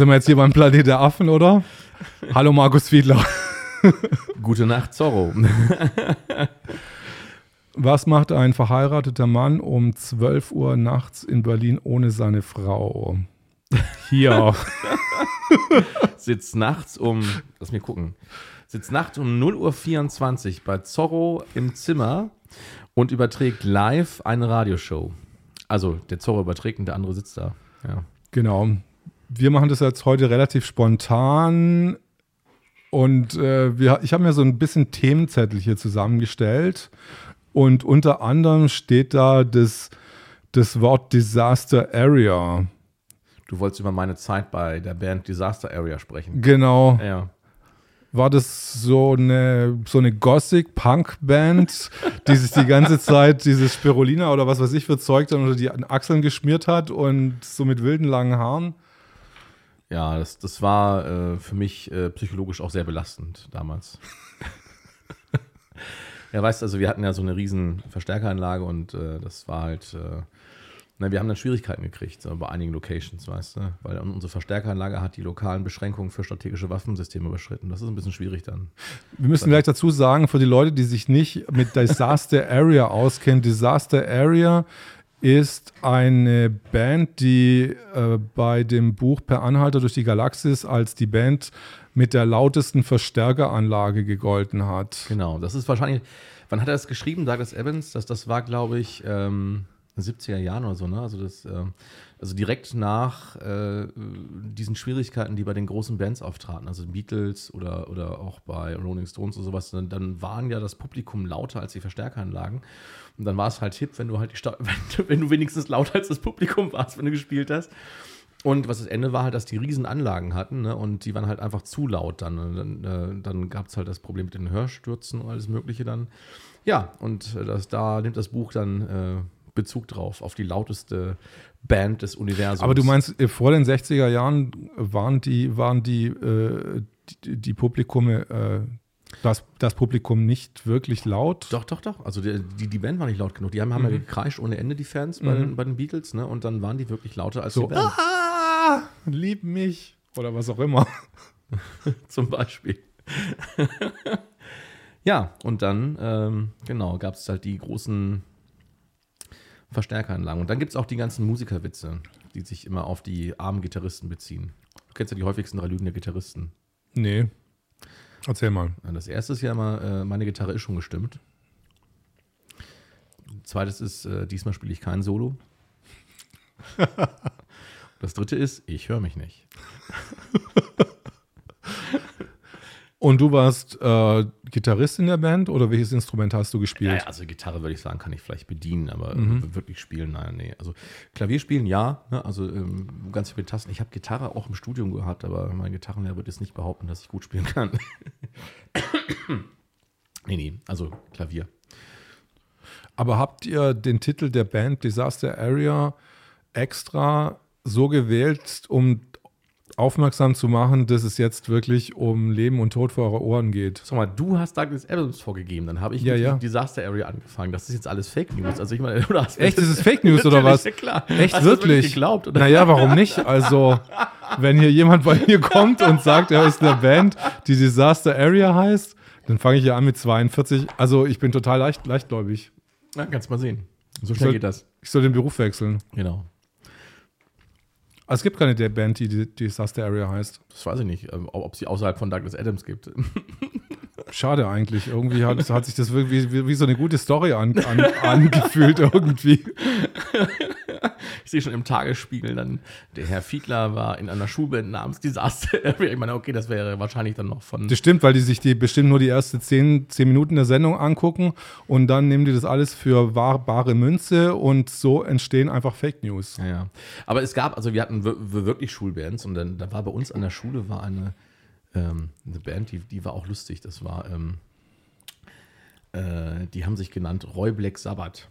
Sind wir jetzt hier beim Planet der Affen, oder? Hallo Markus Fiedler. Gute Nacht, Zorro. Was macht ein verheirateter Mann um 12 Uhr nachts in Berlin ohne seine Frau? Hier. Sitzt nachts um, lass mir gucken, sitzt nachts um 0 Uhr 24 bei Zorro im Zimmer und überträgt live eine Radioshow. Also der Zorro überträgt und der andere sitzt da. Ja. Genau. Wir machen das jetzt heute relativ spontan. Und äh, wir, ich habe mir so ein bisschen Themenzettel hier zusammengestellt. Und unter anderem steht da das, das Wort Disaster Area. Du wolltest über meine Zeit bei der Band Disaster Area sprechen. Genau. Ja. War das so eine, so eine Gothic-Punk-Band, die sich die ganze Zeit dieses Spirulina oder was weiß ich für Zeug dann unter die Achseln geschmiert hat und so mit wilden langen Haaren? Ja, das, das war äh, für mich äh, psychologisch auch sehr belastend damals. ja, weißt du, also wir hatten ja so eine riesen Verstärkeranlage und äh, das war halt, äh, na, wir haben dann Schwierigkeiten gekriegt so, bei einigen Locations, weißt du, weil unsere Verstärkeranlage hat die lokalen Beschränkungen für strategische Waffensysteme überschritten. Das ist ein bisschen schwierig dann. Wir müssen gleich dazu sagen, für die Leute, die sich nicht mit Disaster Area auskennen, Disaster Area ist eine Band, die äh, bei dem Buch Per Anhalter durch die Galaxis als die Band mit der lautesten Verstärkeranlage gegolten hat. Genau, das ist wahrscheinlich, wann hat er das geschrieben, Douglas Evans? Das, das war, glaube ich, ähm, 70er Jahren oder so, ne? Also das, äh, also direkt nach äh, diesen Schwierigkeiten, die bei den großen Bands auftraten, also Beatles oder, oder auch bei Rolling Stones und sowas, dann, dann waren ja das Publikum lauter als die Verstärkeranlagen. Und dann war es halt hip, wenn du halt wenn, wenn du wenigstens lauter als das Publikum warst, wenn du gespielt hast. Und was das Ende war halt, dass die riesen Anlagen hatten ne? und die waren halt einfach zu laut dann. Und dann, äh, dann gab es halt das Problem mit den Hörstürzen und alles Mögliche dann. Ja, und äh, das, da nimmt das Buch dann äh, Bezug drauf, auf die lauteste Band des Universums. Aber du meinst, äh, vor den 60er Jahren waren die, waren die, äh, die, die Publikume, äh, das, das Publikum nicht wirklich laut? Doch, doch, doch. Also die, die, die Band war nicht laut genug. Die haben, haben ja gekreischt ohne Ende, die Fans bei, den, bei den Beatles, ne? Und dann waren die wirklich lauter als So, die Band. ah, lieb mich. Oder was auch immer. Zum Beispiel. ja, und dann, ähm, genau, gab es halt die großen Verstärkeranlagen. Und dann gibt es auch die ganzen Musikerwitze, die sich immer auf die armen Gitarristen beziehen. Du kennst ja die häufigsten drei Lügen der Gitarristen. Nee. Erzähl mal. Das erste ist ja immer, äh, meine Gitarre ist schon gestimmt. Zweites ist, äh, diesmal spiele ich kein Solo. das dritte ist, ich höre mich nicht. Und du warst äh, Gitarrist in der Band oder welches Instrument hast du gespielt? Ja, also Gitarre würde ich sagen, kann ich vielleicht bedienen, aber Mhm. wirklich spielen, nein, nee. Also Klavier spielen, ja, ne? also ähm, ganz viele Tasten. Ich habe Gitarre auch im Studium gehabt, aber mein Gitarrenlehrer wird jetzt nicht behaupten, dass ich gut spielen kann. nee, nee, also Klavier. Aber habt ihr den Titel der Band Disaster Area extra so gewählt, um aufmerksam zu machen, dass es jetzt wirklich um Leben und Tod vor eure Ohren geht? Sag mal, du hast Douglas Adams vorgegeben, dann habe ich Ja, mit ja. Disaster Area angefangen. Das ist jetzt alles Fake News. Also ich meine, du hast Echt, ist es Fake News oder was? Ja, klar. Echt Hast wirklich? geglaubt, oder? Naja, warum nicht? Also, wenn hier jemand bei mir kommt und sagt, er ist eine Band, die Disaster Area heißt, dann fange ich ja an mit 42. Also, ich bin total leicht, leichtgläubig. Ja, kannst mal sehen. So schnell Soll- geht das. Ich soll den Beruf wechseln. Genau. Also, es gibt keine Band, die, die Disaster Area heißt. Das weiß ich nicht, ähm, ob ob sie außerhalb von Douglas Adams gibt. Schade eigentlich. Irgendwie hat, hat sich das wirklich wie, wie so eine gute Story an, an, angefühlt irgendwie. Ich sehe schon im Tagesspiegel dann, der Herr Fiedler war in einer Schulband namens Disaster Area. Ich meine, okay, das wäre wahrscheinlich dann noch von. Das stimmt, weil die sich die bestimmt nur die ersten zehn, zehn Minuten der Sendung angucken und dann nehmen die das alles für wahr, bare Münze und so entstehen einfach Fake News. Ja, ja. Aber es gab, also wir hatten wir- wir wirklich Schulbands und dann da war bei uns an der Schule war eine, ähm, eine Band, die, die war auch lustig. Das war, ähm, äh, die haben sich genannt Roy Black Sabbath.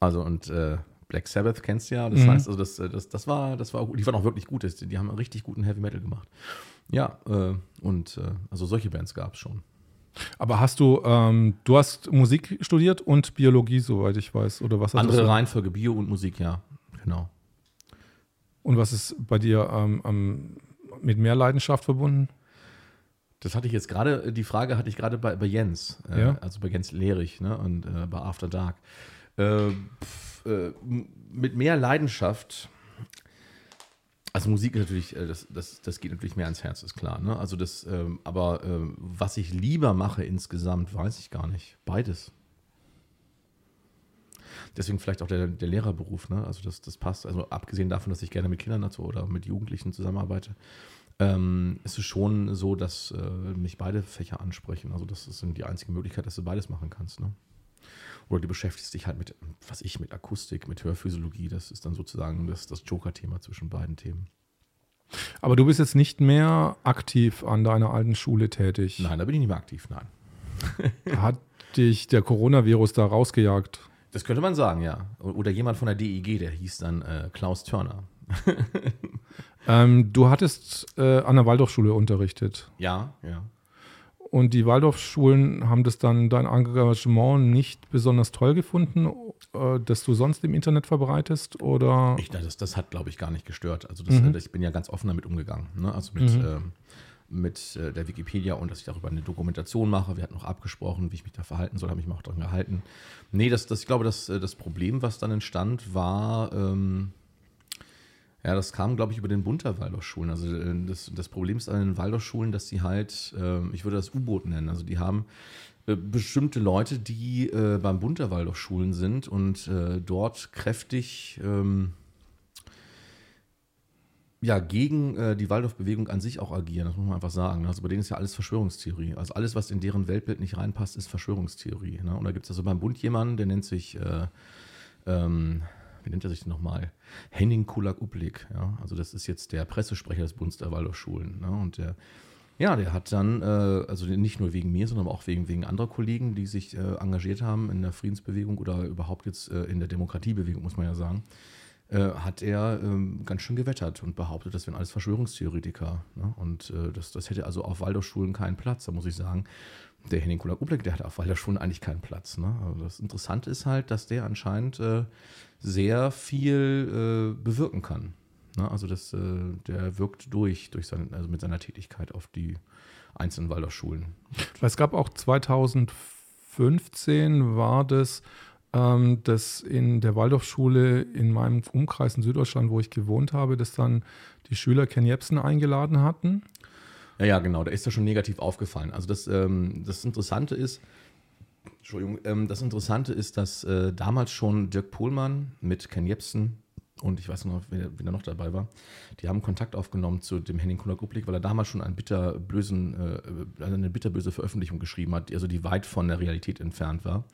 Also und äh, Black Sabbath kennst du ja. Das Mhm. heißt, also das, äh, das, das war, das war, die waren auch wirklich gut. Die haben richtig guten Heavy Metal gemacht. Ja, äh, und äh, also solche Bands gab es schon. Aber hast du, ähm, du hast Musik studiert und Biologie, soweit ich weiß, oder was Andere? Reihenfolge, Bio und Musik, ja, genau. Und was ist bei dir ähm, ähm, mit mehr Leidenschaft verbunden? Das hatte ich jetzt gerade, die Frage hatte ich gerade bei, bei Jens, äh, Ja. also bei Jens Lehrich ne, und äh, bei After Dark. Äh, pf, äh, mit mehr Leidenschaft, also Musik ist natürlich, äh, das, das, das geht natürlich mehr ans Herz, ist klar. Ne? Also das, ähm, aber ähm, was ich lieber mache insgesamt, weiß ich gar nicht. Beides. Deswegen vielleicht auch der, der Lehrerberuf, ne? Also das, das passt. Also abgesehen davon, dass ich gerne mit Kindern dazu oder mit Jugendlichen zusammenarbeite, ähm, ist es schon so, dass äh, mich beide Fächer ansprechen. Also das ist die einzige Möglichkeit, dass du beides machen kannst. Ne? Oder du beschäftigst dich halt mit, was ich, mit Akustik, mit Hörphysiologie. Das ist dann sozusagen das, das Joker-Thema zwischen beiden Themen. Aber du bist jetzt nicht mehr aktiv an deiner alten Schule tätig. Nein, da bin ich nicht mehr aktiv, nein. Hat dich der Coronavirus da rausgejagt? Das könnte man sagen, ja. Oder jemand von der DIG, der hieß dann äh, Klaus Turner. Ähm, du hattest äh, an der Waldorfschule unterrichtet. Ja, ja. Und die Waldorfschulen haben das dann dein Engagement nicht besonders toll gefunden, äh, das du sonst im Internet verbreitest? Oder? Ich, das, das hat, glaube ich, gar nicht gestört. Also das, äh, ich bin ja ganz offen damit umgegangen. Ne? Also mit, ähm, mit äh, der Wikipedia und dass ich darüber eine Dokumentation mache. Wir hatten auch abgesprochen, wie ich mich da verhalten soll, habe ich mich auch daran gehalten. Nee, das, das, ich glaube, das, äh, das Problem, was dann entstand, war, ähm, ja, das kam, glaube ich, über den Bund der Waldorfschulen. Also äh, das, das Problem ist an den Waldorfschulen, dass sie halt, ähm, ich würde das U-Boot nennen, also die haben äh, bestimmte Leute, die äh, beim Bund der Waldorfschulen sind und dort kräftig ähm, ja, gegen äh, die Waldorf-Bewegung an sich auch agieren, das muss man einfach sagen. Also bei denen ist ja alles Verschwörungstheorie. Also alles, was in deren Weltbild nicht reinpasst, ist Verschwörungstheorie. Ne? Und da gibt es also beim Bund jemanden, der nennt sich, äh, ähm, wie nennt er sich nochmal? Henning Kulak-Uplik. Ja? Also das ist jetzt der Pressesprecher des Bundes der Waldorfschulen. Ne? Und der, ja, der hat dann, äh, also nicht nur wegen mir, sondern auch wegen, wegen anderer Kollegen, die sich äh, engagiert haben in der Friedensbewegung oder überhaupt jetzt äh, in der Demokratiebewegung, muss man ja sagen, hat er ähm, ganz schön gewettert und behauptet, das wären alles Verschwörungstheoretiker. Ne? Und äh, das, das hätte also auf Waldorfschulen keinen Platz. Da muss ich sagen, der Henning Kulak-Ublek, der hat auf Waldorfschulen eigentlich keinen Platz. Ne? Also das Interessante ist halt, dass der anscheinend äh, sehr viel äh, bewirken kann. Ne? Also das, äh, der wirkt durch, durch seine, also mit seiner Tätigkeit auf die einzelnen Waldorfschulen. Es gab auch 2015 war das, dass in der Waldorfschule in meinem Umkreis in Süddeutschland, wo ich gewohnt habe, dass dann die Schüler Ken Jebsen eingeladen hatten. Ja, ja, genau, da ist ja schon negativ aufgefallen. Also das, ähm, das Interessante ist, Entschuldigung, ähm, das Interessante ist, dass äh, damals schon Dirk Pohlmann mit Ken Jebsen und ich weiß noch, wer, wer noch dabei war, die haben Kontakt aufgenommen zu dem Henning Kulak-Uplik, weil er damals schon einen bitterbösen, äh, also eine bitterböse Veröffentlichung geschrieben hat, also die weit von der Realität entfernt war.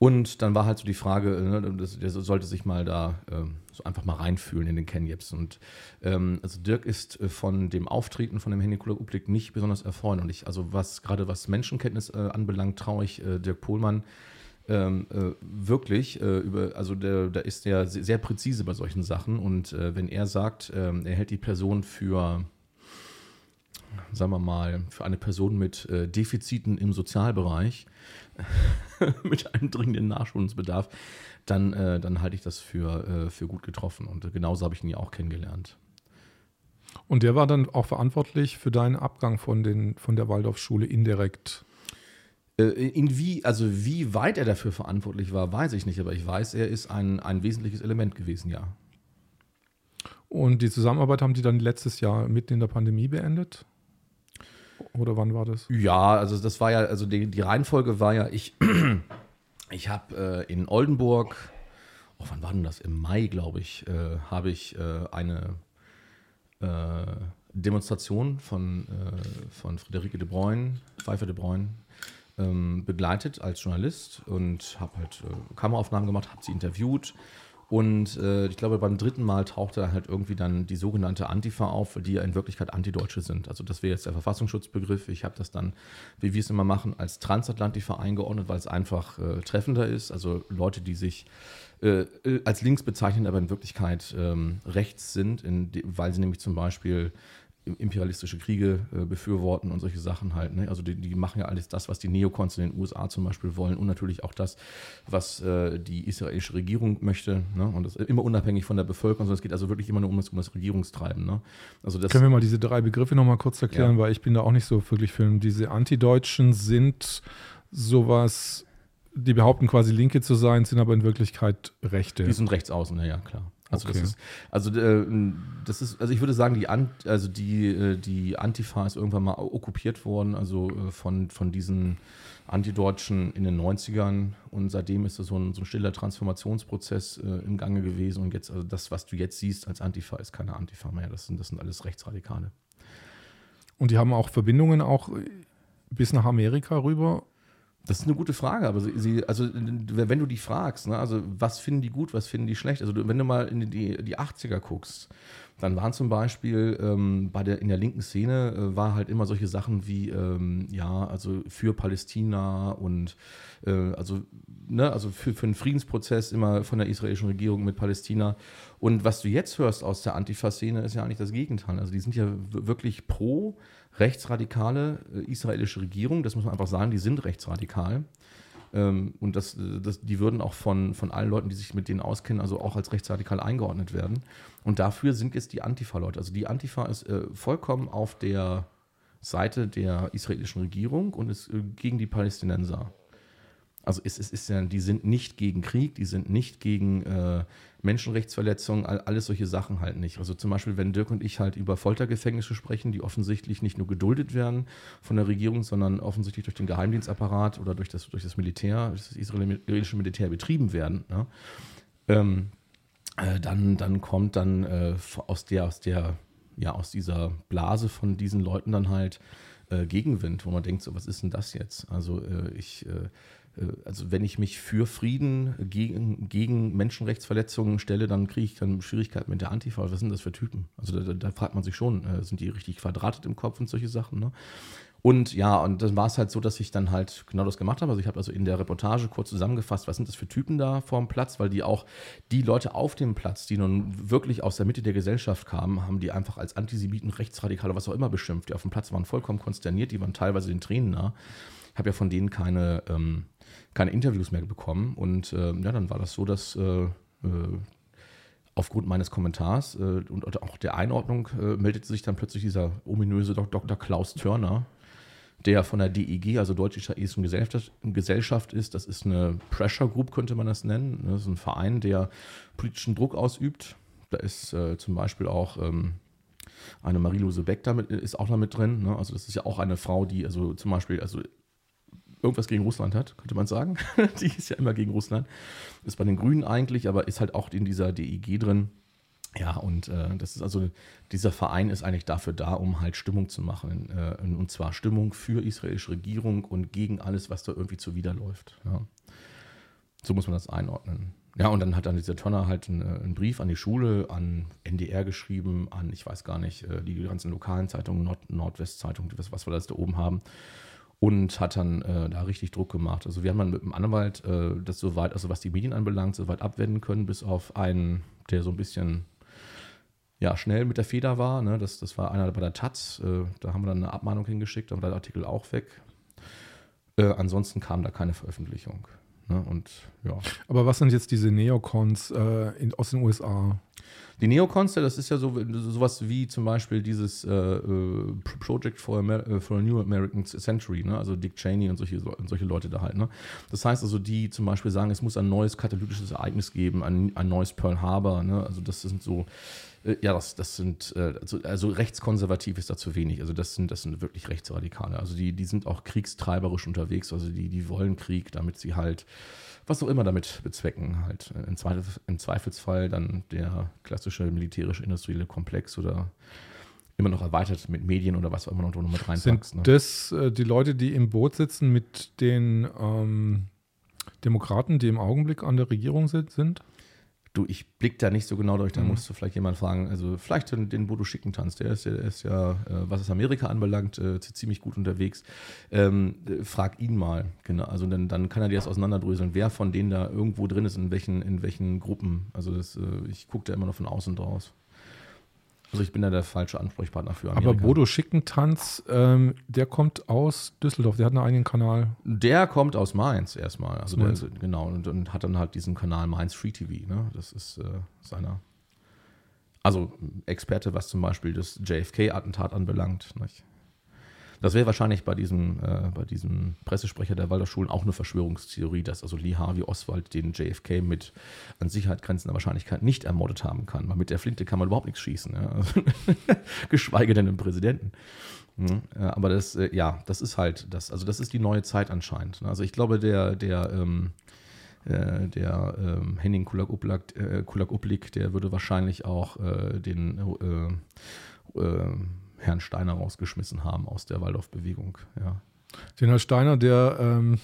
Und dann war halt so die Frage, äh, ne, der sollte sich mal da ähm, so einfach mal reinfühlen in den Ken Jebsen. Und ähm, also Dirk ist äh, von dem Auftreten von dem Henning Kulak-Uplik nicht besonders erfreulich. Also was gerade was Menschenkenntnis äh, anbelangt, traue ich äh, Dirk Pohlmann ähm, äh, wirklich über, also da ist er sehr, sehr präzise bei solchen Sachen. Und wenn er sagt, ähm, er hält die Person für sagen wir mal, für eine Person mit Defiziten im Sozialbereich, mit einem dringenden Nachschulungsbedarf, dann, äh, dann halte ich das für, äh, für gut getroffen. Und genauso habe ich ihn ja auch kennengelernt. Und der war dann auch verantwortlich für deinen Abgang von, den, von der Waldorfschule indirekt. Äh, in wie, also wie weit er dafür verantwortlich war, weiß ich nicht, aber ich weiß, er ist ein, ein wesentliches Element gewesen, ja. Und die Zusammenarbeit haben die dann letztes Jahr mitten in der Pandemie beendet? Oder wann war das? Ja, also das war ja, also die, die Reihenfolge war ja, ich, ich habe äh, in Oldenburg, oh, wann war denn das? Im Mai, glaube ich, äh, habe ich äh, eine äh, Demonstration von, äh, von Friederike de Bruyne, Pfeiffer de Bruyne, ähm, begleitet als Journalist und habe halt äh, Kameraaufnahmen gemacht, habe sie interviewt. Und äh, ich glaube, beim dritten Mal tauchte halt irgendwie dann die sogenannte Antifa auf, die ja in Wirklichkeit Antideutsche sind. Also das wäre jetzt der Verfassungsschutzbegriff. Ich habe das dann, wie wir es immer machen, als Transatlantifa eingeordnet, weil es einfach äh, treffender ist. Also Leute, die sich äh, äh, als links bezeichnen, aber in Wirklichkeit ähm, rechts sind, in weil sie nämlich zum Beispiel imperialistische Kriege äh, befürworten und solche Sachen halt. Ne? Also die, die, machen ja alles das, was die Neokons in den USA zum Beispiel wollen und natürlich auch das, was äh, die israelische Regierung möchte. Ne? Und das immer unabhängig von der Bevölkerung, sondern es geht also wirklich immer nur um das, um das Regierungstreiben. Ne? Also das, Können wir mal diese drei Begriffe nochmal kurz erklären, ja. weil ich bin da auch nicht so wirklich Film. Diese Antideutschen sind sowas die behaupten quasi Linke zu sein, sind aber in Wirklichkeit Rechte. Die sind rechts außen, ja, klar. Also okay. das ist, also äh, das ist, also ich würde sagen, die, An, also die, äh, die Antifa ist irgendwann mal okkupiert worden, also äh, von, von diesen Antideutschen in den 90ern und seitdem ist es so ein, so ein stiller Transformationsprozess äh, im Gange gewesen und jetzt, also das, was du jetzt siehst als Antifa, ist keine Antifa mehr, das sind, das sind alles Rechtsradikale. Und die haben auch Verbindungen auch bis nach Amerika rüber das ist eine gute Frage, aber sie, also wenn du die fragst, ne, also was finden die gut, was finden die schlecht? Also wenn du mal in die, die 80er guckst, dann waren zum Beispiel ähm, bei der, in der linken Szene äh, war halt immer solche Sachen wie, ähm, ja, also für Palästina und äh, also, ne, also für, für einen Friedensprozess immer von der israelischen Regierung mit Palästina. Und was du jetzt hörst aus der Antifa-Szene, ist ja eigentlich das Gegenteil. Also die sind ja wirklich pro rechtsradikale äh, israelische Regierung, das muss man einfach sagen, die sind rechtsradikal. Ähm, und das, das, die würden auch von, von allen Leuten, die sich mit denen auskennen, also auch als rechtsradikal eingeordnet werden. Und dafür sind jetzt die Antifa-Leute. Also die Antifa ist äh, vollkommen auf der Seite der israelischen Regierung und ist äh, gegen die Palästinenser. Also es, es ist ja, die sind nicht gegen Krieg, die sind nicht gegen äh, Menschenrechtsverletzungen, all, alles solche Sachen halt nicht. Also zum Beispiel, wenn Dirk und ich halt über Foltergefängnisse sprechen, die offensichtlich nicht nur geduldet werden von der Regierung, sondern offensichtlich durch den Geheimdienstapparat oder durch das, durch das Militär, das israelische Militär betrieben werden, ne? ähm, äh, dann, dann kommt dann äh, aus der, aus der, ja, aus dieser Blase von diesen Leuten dann halt äh, Gegenwind, wo man denkt, so, was ist denn das jetzt? Also äh, ich äh, also wenn ich mich für Frieden gegen, gegen Menschenrechtsverletzungen stelle, dann kriege ich dann Schwierigkeiten mit der Antifa. Was sind das für Typen? Also da, da fragt man sich schon, äh, sind die richtig quadratet im Kopf und solche Sachen. Ne? Und ja, und dann war es halt so, dass ich dann halt genau das gemacht habe. Also ich habe also in der Reportage kurz zusammengefasst, was sind das für Typen da vor dem Platz, weil die auch die Leute auf dem Platz, die nun wirklich aus der Mitte der Gesellschaft kamen, haben die einfach als Antisemiten, Rechtsradikale, was auch immer beschimpft. Die auf dem Platz waren vollkommen konsterniert, die waren teilweise den Tränen nah. Ich habe ja von denen keine ähm, keine Interviews mehr bekommen. Und äh, ja, dann war das so, dass äh, äh aufgrund meines Kommentars äh, und auch der Einordnung äh, meldete sich dann plötzlich dieser ominöse Dr. Klaus Törner, der von der DEG, also Deutsche Israelischen Gesellschaft, Gesellschaft ist. Das ist eine Pressure Group, könnte man das nennen. Das ist ein Verein, der politischen Druck ausübt. Da ist zum Beispiel auch ähm, eine Marie-Lose Beck damit, ist auch da mit drin. Ne? Also das ist ja auch eine Frau, die also zum Beispiel also irgendwas gegen Russland hat, könnte man sagen. die ist ja immer gegen Russland. Ist bei den Grünen eigentlich, aber ist halt auch in dieser DIG drin. Ja, und äh, das ist also, dieser Verein ist eigentlich dafür da, um halt Stimmung zu machen. Äh, und zwar Stimmung für israelische Regierung und gegen alles, was da irgendwie zuwiderläuft. Ja. So muss man das einordnen. Ja, und dann hat dann dieser Tonner halt einen, einen, Brief an die Schule, an NDR geschrieben, an, ich weiß gar nicht, äh, die ganzen lokalen Zeitungen, Nord Nordwestzeitung, was, was wir das da oben haben und hat dann äh, da richtig Druck gemacht. Also wir haben dann mit dem Anwalt äh, das soweit, also was die Medien anbelangt, soweit abwenden können, bis auf einen, der so ein bisschen ja, schnell mit der Feder war. Ne? Das, das war einer bei der Taz. Äh, da haben wir dann eine Abmahnung hingeschickt, dann war der Artikel auch weg. Äh, ansonsten kam da keine Veröffentlichung. Ne? Und, ja. Aber was sind jetzt diese Neocons äh, in, aus den USA? Die Neocons, das ist ja so sowas wie zum Beispiel dieses äh, äh Project for, Amer äh, for, a New American Century, ne? also Dick Cheney und solche, solche Leute da halt. Ne? Das heißt also, die zum Beispiel sagen, es muss ein neues katalytisches Ereignis geben, ein, ein neues Pearl Harbor. Ne? Also das sind so äh, ja, das, das sind, also, also, rechtskonservativ ist da zu wenig. Also das sind, das sind wirklich Rechtsradikale. Also die, die sind auch kriegstreiberisch unterwegs. Also die, die wollen Krieg, damit sie halt was auch immer damit bezwecken. Halt im, Zweifel, im Zweifelsfall dann der klassische militärische industrielle Komplex oder immer noch erweitert mit Medien oder was auch immer noch, noch mit reinpackst. Sind ne? das äh, die Leute, die im Boot sitzen mit den ähm, Demokraten, die im Augenblick an der Regierung sind? Du, ich blick da nicht so genau durch, da mhm. musst du vielleicht jemand fragen. Also vielleicht den, den Bodo Schickentanz, der ist, der ist ja, äh, was es Amerika anbelangt, äh, ziemlich gut unterwegs. Ähm, äh, frag ihn mal, genau. Also dann, dann kann er dir das auseinanderdröseln, wer von denen da irgendwo drin ist, in welchen, in welchen Gruppen. Also das, äh, ich gucke da immer noch von außen draus. Also ich bin da der falsche Ansprechpartner für Amerika. Aber Bodo Schickentanz, ähm, der kommt aus Düsseldorf, der hat einen eigenen Kanal. Der kommt aus Mainz erstmal. Also der ist, genau, und, und, hat dann halt diesen Kanal Mainz Free TV. Ne? Das ist äh, seiner. Also Experte, was zum Beispiel das JFK-Attentat anbelangt. Nicht? Das wäre wahrscheinlich bei diesem, äh, bei diesem Pressesprecher der Waldorfschulen auch eine Verschwörungstheorie, dass also Lee Harvey Oswald den JFK mit an Sicherheit grenzender Wahrscheinlichkeit nicht ermordet haben kann. Weil mit der Flinte kann man überhaupt nichts schießen. Ja? Also, geschweige denn im Präsidenten. Mhm. Aber das, äh, ja, das ist halt das, also das ist die neue Zeit anscheinend. Also ich glaube, der, der, ähm, äh, der ähm, Henning Kulak-Uplik, äh, Kulak der würde wahrscheinlich auch äh, den äh, Herrn Steiner rausgeschmissen haben aus der Waldorf-Bewegung. Ja. Den Herrn Steiner, der, ähm,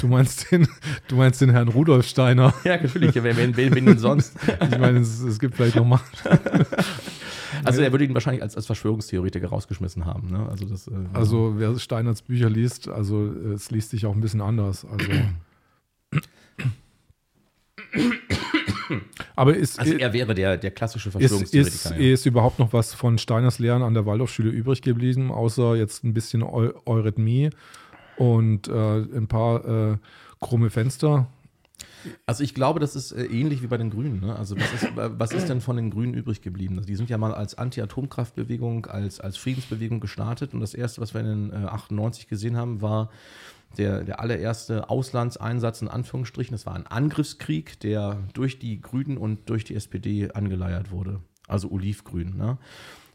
du meinst den, du meinst den Herrn Rudolf Steiner. Ja, natürlich, wen, wen, wen denn sonst? ich meine, es, es gibt vielleicht noch mal. Also er würde ihn wahrscheinlich als, als Verschwörungstheoretiker rausgeschmissen haben. Ne? Also, das, äh, also wer Steiners Bücher liest, also es liest sich auch ein bisschen anders. Also Aber ist, also er wäre der, der klassische Verschwörungstheoretiker. Ist, ist, ja. ist überhaupt noch was von Steiners Lehren an der Waldorfschule übrig geblieben, außer jetzt ein bisschen Eu Eurythmie und äh, ein paar äh, krumme Fenster? Also ich glaube, das ist äh, ähnlich wie bei den Grünen. Ne? Also was ist, was ist, denn von den Grünen übrig geblieben? Also die sind ja mal als Anti-Atomkraftbewegung, als, als Friedensbewegung gestartet und das Erste, was wir in den äh, 98 gesehen haben, war der, der allererste Auslandseinsatz in Anführungsstrichen. Das war ein Angriffskrieg, der durch die Grünen und durch die SPD angeleiert wurde. Also Olivgrün. Ne?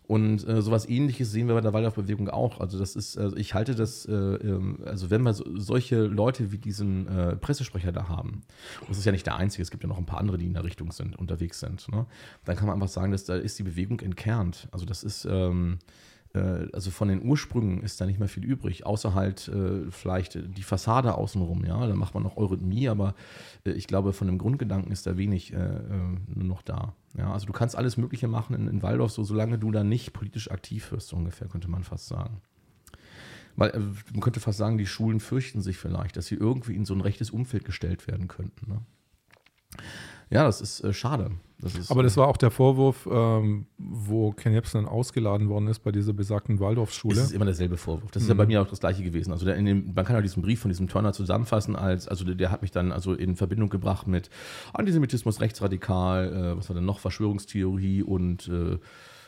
Und äh, sowas ähnliches sehen wir bei der Waldorfbewegung auch. Also das ist, also ich halte das, äh, ähm, also wenn wir so, solche Leute wie diesen äh, Pressesprecher da haben, und das ist ja nicht der einzige, es gibt ja noch ein paar andere, die in der Richtung sind, unterwegs sind, ne? dann kann man einfach sagen, dass da ist die Bewegung entkernt. Also das ist, ähm, äh, also von den Ursprüngen ist da nicht mehr viel übrig, außer halt äh, vielleicht die Fassade außenrum, ja, da macht man noch Eurythmie, aber äh, ich glaube, von dem Grundgedanken ist da wenig äh, äh, noch da. Ja, also du kannst alles Mögliche machen in, in Waldorf, so solange du da nicht politisch aktiv wirst, so ungefähr, könnte man fast sagen. Weil man könnte fast sagen, die Schulen fürchten sich vielleicht, dass sie irgendwie in so ein rechtes Umfeld gestellt werden könnten. Ne? Ja, das ist äh, schade. Das ist, Aber das war auch der Vorwurf, ähm, wo Ken Jebsen dann ausgeladen worden ist bei dieser besagten Waldorfschule. Das ist immer derselbe Vorwurf. Das ist mhm. ja bei mir auch das gleiche gewesen. Also dem, man kann ja diesen Brief von diesem Turner zusammenfassen als, also der, der, hat mich dann also in Verbindung gebracht mit Antisemitismus, Rechtsradikal, äh, was war denn noch, Verschwörungstheorie und äh,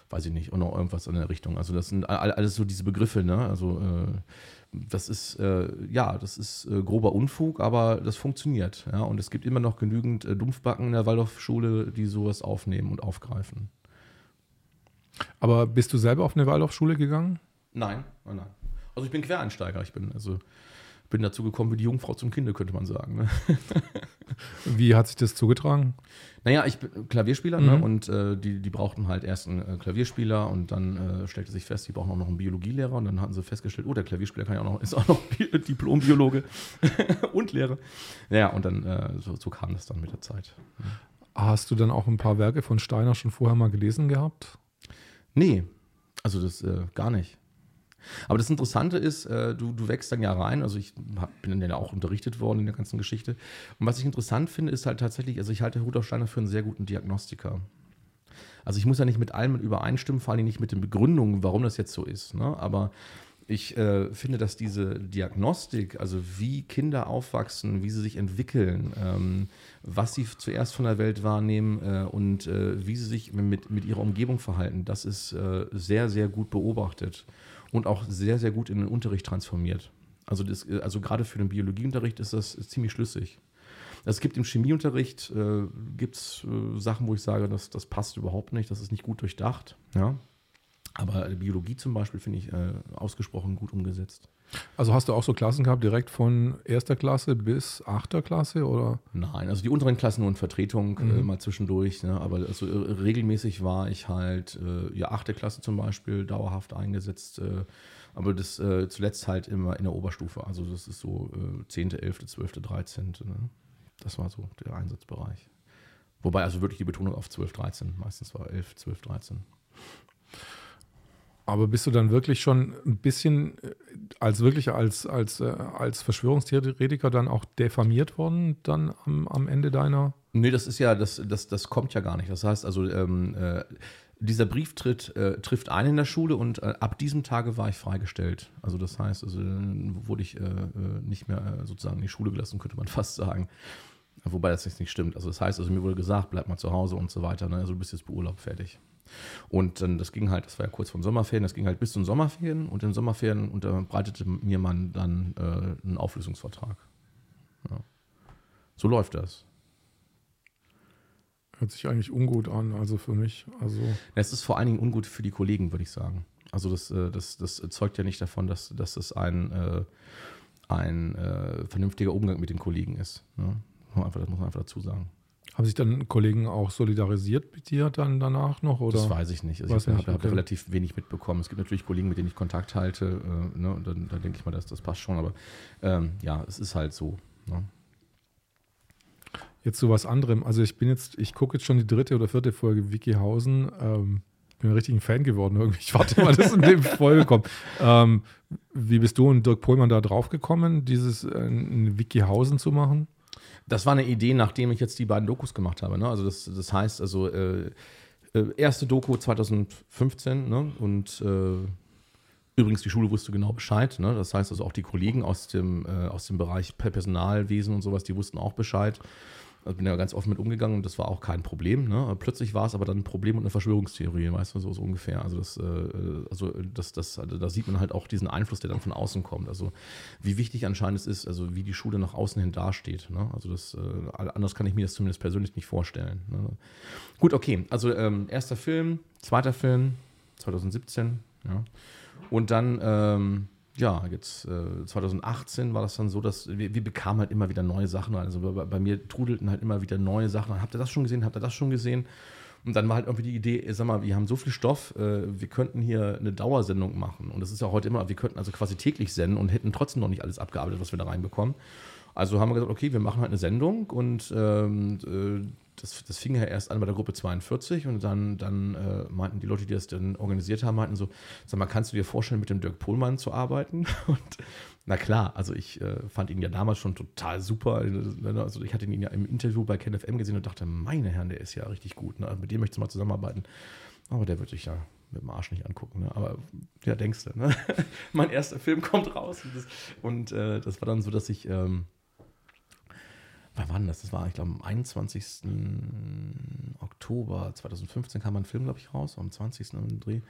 weiß ich nicht, und noch irgendwas in der Richtung. Also das sind alles so diese Begriffe, ne? Also äh, das ist, äh, ja, das ist äh, grober Unfug, aber das funktioniert. Ja? Und es gibt immer noch genügend äh, Dumpfbacken in der Waldorfschule, die sowas aufnehmen und aufgreifen. Aber bist du selber auf eine Waldorfschule gegangen? Nein, nein, nein. Also ich bin Quereinsteiger. Ich bin also bin dazu gekommen wie die Jungfrau zum Kinde, könnte man sagen. Ne? wie hat sich das zugetragen? Naja, ich bin Klavierspieler ne? mhm. ne? und äh, die, die brauchten halt erst einen äh, Klavierspieler und dann äh, stellte sich fest, die brauchen auch noch einen Biologielehrer und dann hatten sie festgestellt, oh, der Klavierspieler kann ja auch noch, ist auch noch Diplombiologe und Lehrer. Ja, und dann äh, so, so, kam das dann mit der Zeit. Hast du dann auch ein paar Werke von Steiner schon vorher mal gelesen gehabt? Nee, also das äh, gar nicht. Aber das Interessante ist, äh, du, du wächst dann ja rein. Also ich hab, bin dann ja auch unterrichtet worden in der ganzen Geschichte. Und was ich interessant finde, ist halt tatsächlich, also ich halte Rudolf Steiner für einen sehr guten Diagnostiker. Also ich muss ja nicht mit allem übereinstimmen, vor allem nicht mit den Begründungen, warum das jetzt so ist. Ne? Aber ich äh, finde, dass diese Diagnostik, also wie Kinder aufwachsen, wie sie sich entwickeln, ähm, was sie zuerst von der Welt wahrnehmen äh, und äh, wie sie sich mit, mit ihrer Umgebung verhalten, das ist äh, sehr, sehr gut beobachtet und auch sehr, sehr gut in den Unterricht transformiert. Also, das, also gerade für den Biologieunterricht ist das ziemlich schlüssig. Es gibt im Chemieunterricht äh, gibt's, äh, Sachen, wo ich sage, das, das passt überhaupt nicht, das ist nicht gut durchdacht. Ja? Aber Biologie zum Beispiel finde ich äh, ausgesprochen gut umgesetzt. Also hast du auch so Klassen gehabt, direkt von erster Klasse bis achter Klasse oder? Nein, also die unteren Klassen nur in Vertretung mhm. äh, mal zwischendurch. Ne? Aber also, äh, regelmäßig war ich halt, äh, ja, achte Klasse zum Beispiel, dauerhaft eingesetzt. Äh, aber das äh, zuletzt halt immer in der Oberstufe. Also das ist so äh, 10., 11., 12., 13. Ne? Das war so der Einsatzbereich. Wobei also wirklich die Betonung auf 12, 13. Meistens war 11, 12, 13. Aber bist du dann wirklich schon ein bisschen äh, als wirklich als, als, äh, als Verschwörungstheoretiker dann auch diffamiert worden, dann am, am Ende deiner Nee, das ist ja, das, das, das kommt ja gar nicht. Das heißt also, ähm, äh, dieser Brief tritt, äh, trifft ein in der Schule und äh, ab diesem Tage war ich freigestellt. Also das heißt, also wurde ich äh, nicht mehr sozusagen in die Schule gelassen, könnte man fast sagen. Wobei das jetzt nicht stimmt. Also das heißt, also mir wurde gesagt, bleib mal zu Hause und so weiter. Ne? Also du bist jetzt beurlaubt fertig. Und dann, das ging halt, das war ja kurz vor den Sommerferien, das ging halt bis zu den Sommerferien und in den Sommerferien unterbreitete mir man dann äh, einen Auflösungsvertrag. Ja. So läuft das. Hört sich eigentlich ungut an, also für mich. Also es ist vor allen Dingen ungut für die Kollegen, würde ich sagen. Also das, äh, das, das zeugt ja nicht davon, dass, dass es ein, äh, ein äh, vernünftiger Umgang mit den Kollegen ist. Ne? Das muss man einfach dazu sagen. Haben sich dann Kollegen auch solidarisiert mit dir dann danach noch? Oder? Das weiß ich nicht. Also weiß ich habe okay. relativ wenig mitbekommen. Es gibt natürlich Kollegen, mit denen ich Kontakt halte. Äh, ne? dann, dann denke ich mal, dass das passt schon. Aber ähm, ja, es ist halt so. Ne? Jetzt zu was anderem. Also ich bin jetzt, ich gucke jetzt schon die dritte oder vierte Folge Wikihausen. Ähm, bin ein richtiger Fan geworden irgendwie. Ich warte mal, dass in dem Folge kommt. Ähm, wie bist du und Dirk Pohlmann da drauf gekommen, dieses äh, in Wikihausen zu machen? Das war eine Idee, nachdem ich jetzt die beiden Dokus gemacht habe. Ne? Also das, das heißt, also äh, äh, erste Doku 2015 ne? und äh, Übrigens, die Schule wusste genau Bescheid. Ne? Das heißt also auch die Kollegen aus dem, äh, aus dem Bereich Personalwesen und sowas, die wussten auch Bescheid. Also bin ja ganz offen mit umgegangen und das war auch kein Problem. Ne? Plötzlich war es aber dann ein Problem und eine Verschwörungstheorie, weißt du, so, so ungefähr. Also, das, äh, also das, das, also da sieht man halt auch diesen Einfluss, der dann von außen kommt. Also wie wichtig anscheinend es ist, also wie die Schule nach außen hin dasteht. Ne? Also das, äh, anders kann ich mir das zumindest persönlich nicht vorstellen. Ne? Gut, okay. Also ähm, erster Film, zweiter Film, 2017. Ja. Und dann ähm, ja, jetzt äh, 2018 war das dann so, dass wir, wir, bekamen halt immer wieder neue Sachen. Also bei, bei, mir trudelten halt immer wieder neue Sachen. Habt ihr das schon gesehen? Habt ihr das schon gesehen? Und dann war halt irgendwie die Idee, sag mal, wir haben so viel Stoff, äh, wir könnten hier eine Dauersendung machen. Und das ist ja heute immer, wir könnten also quasi täglich senden und hätten trotzdem noch nicht alles abgearbeitet, was wir da reinbekommen. Also haben wir gesagt, okay, wir machen halt eine Sendung und ähm, äh, das, das fing ja erst an bei der Gruppe 42 und dann, dann äh, meinten die Leute, die das dann organisiert haben, meinten so, sag mal, kannst du dir vorstellen, mit dem Dirk Pohlmann zu arbeiten? Und na klar, also ich äh, fand ihn ja damals schon total super. Also ich hatte ihn ja im Interview bei KenFM gesehen und dachte, meine Herren, der ist ja richtig gut. Ne? Mit dem möchte ich mal zusammenarbeiten. Aber der wird sich ja mit dem Arsch nicht angucken. Ne? Aber ja, denkst du, ne? mein erster Film kommt raus. Und, das, und äh, das war dann so, dass ich ähm, wann war das? Das war, ich glaube, am 21. Oktober 2015 kam ein Film, glaube ich, raus, am 20. im Dreh.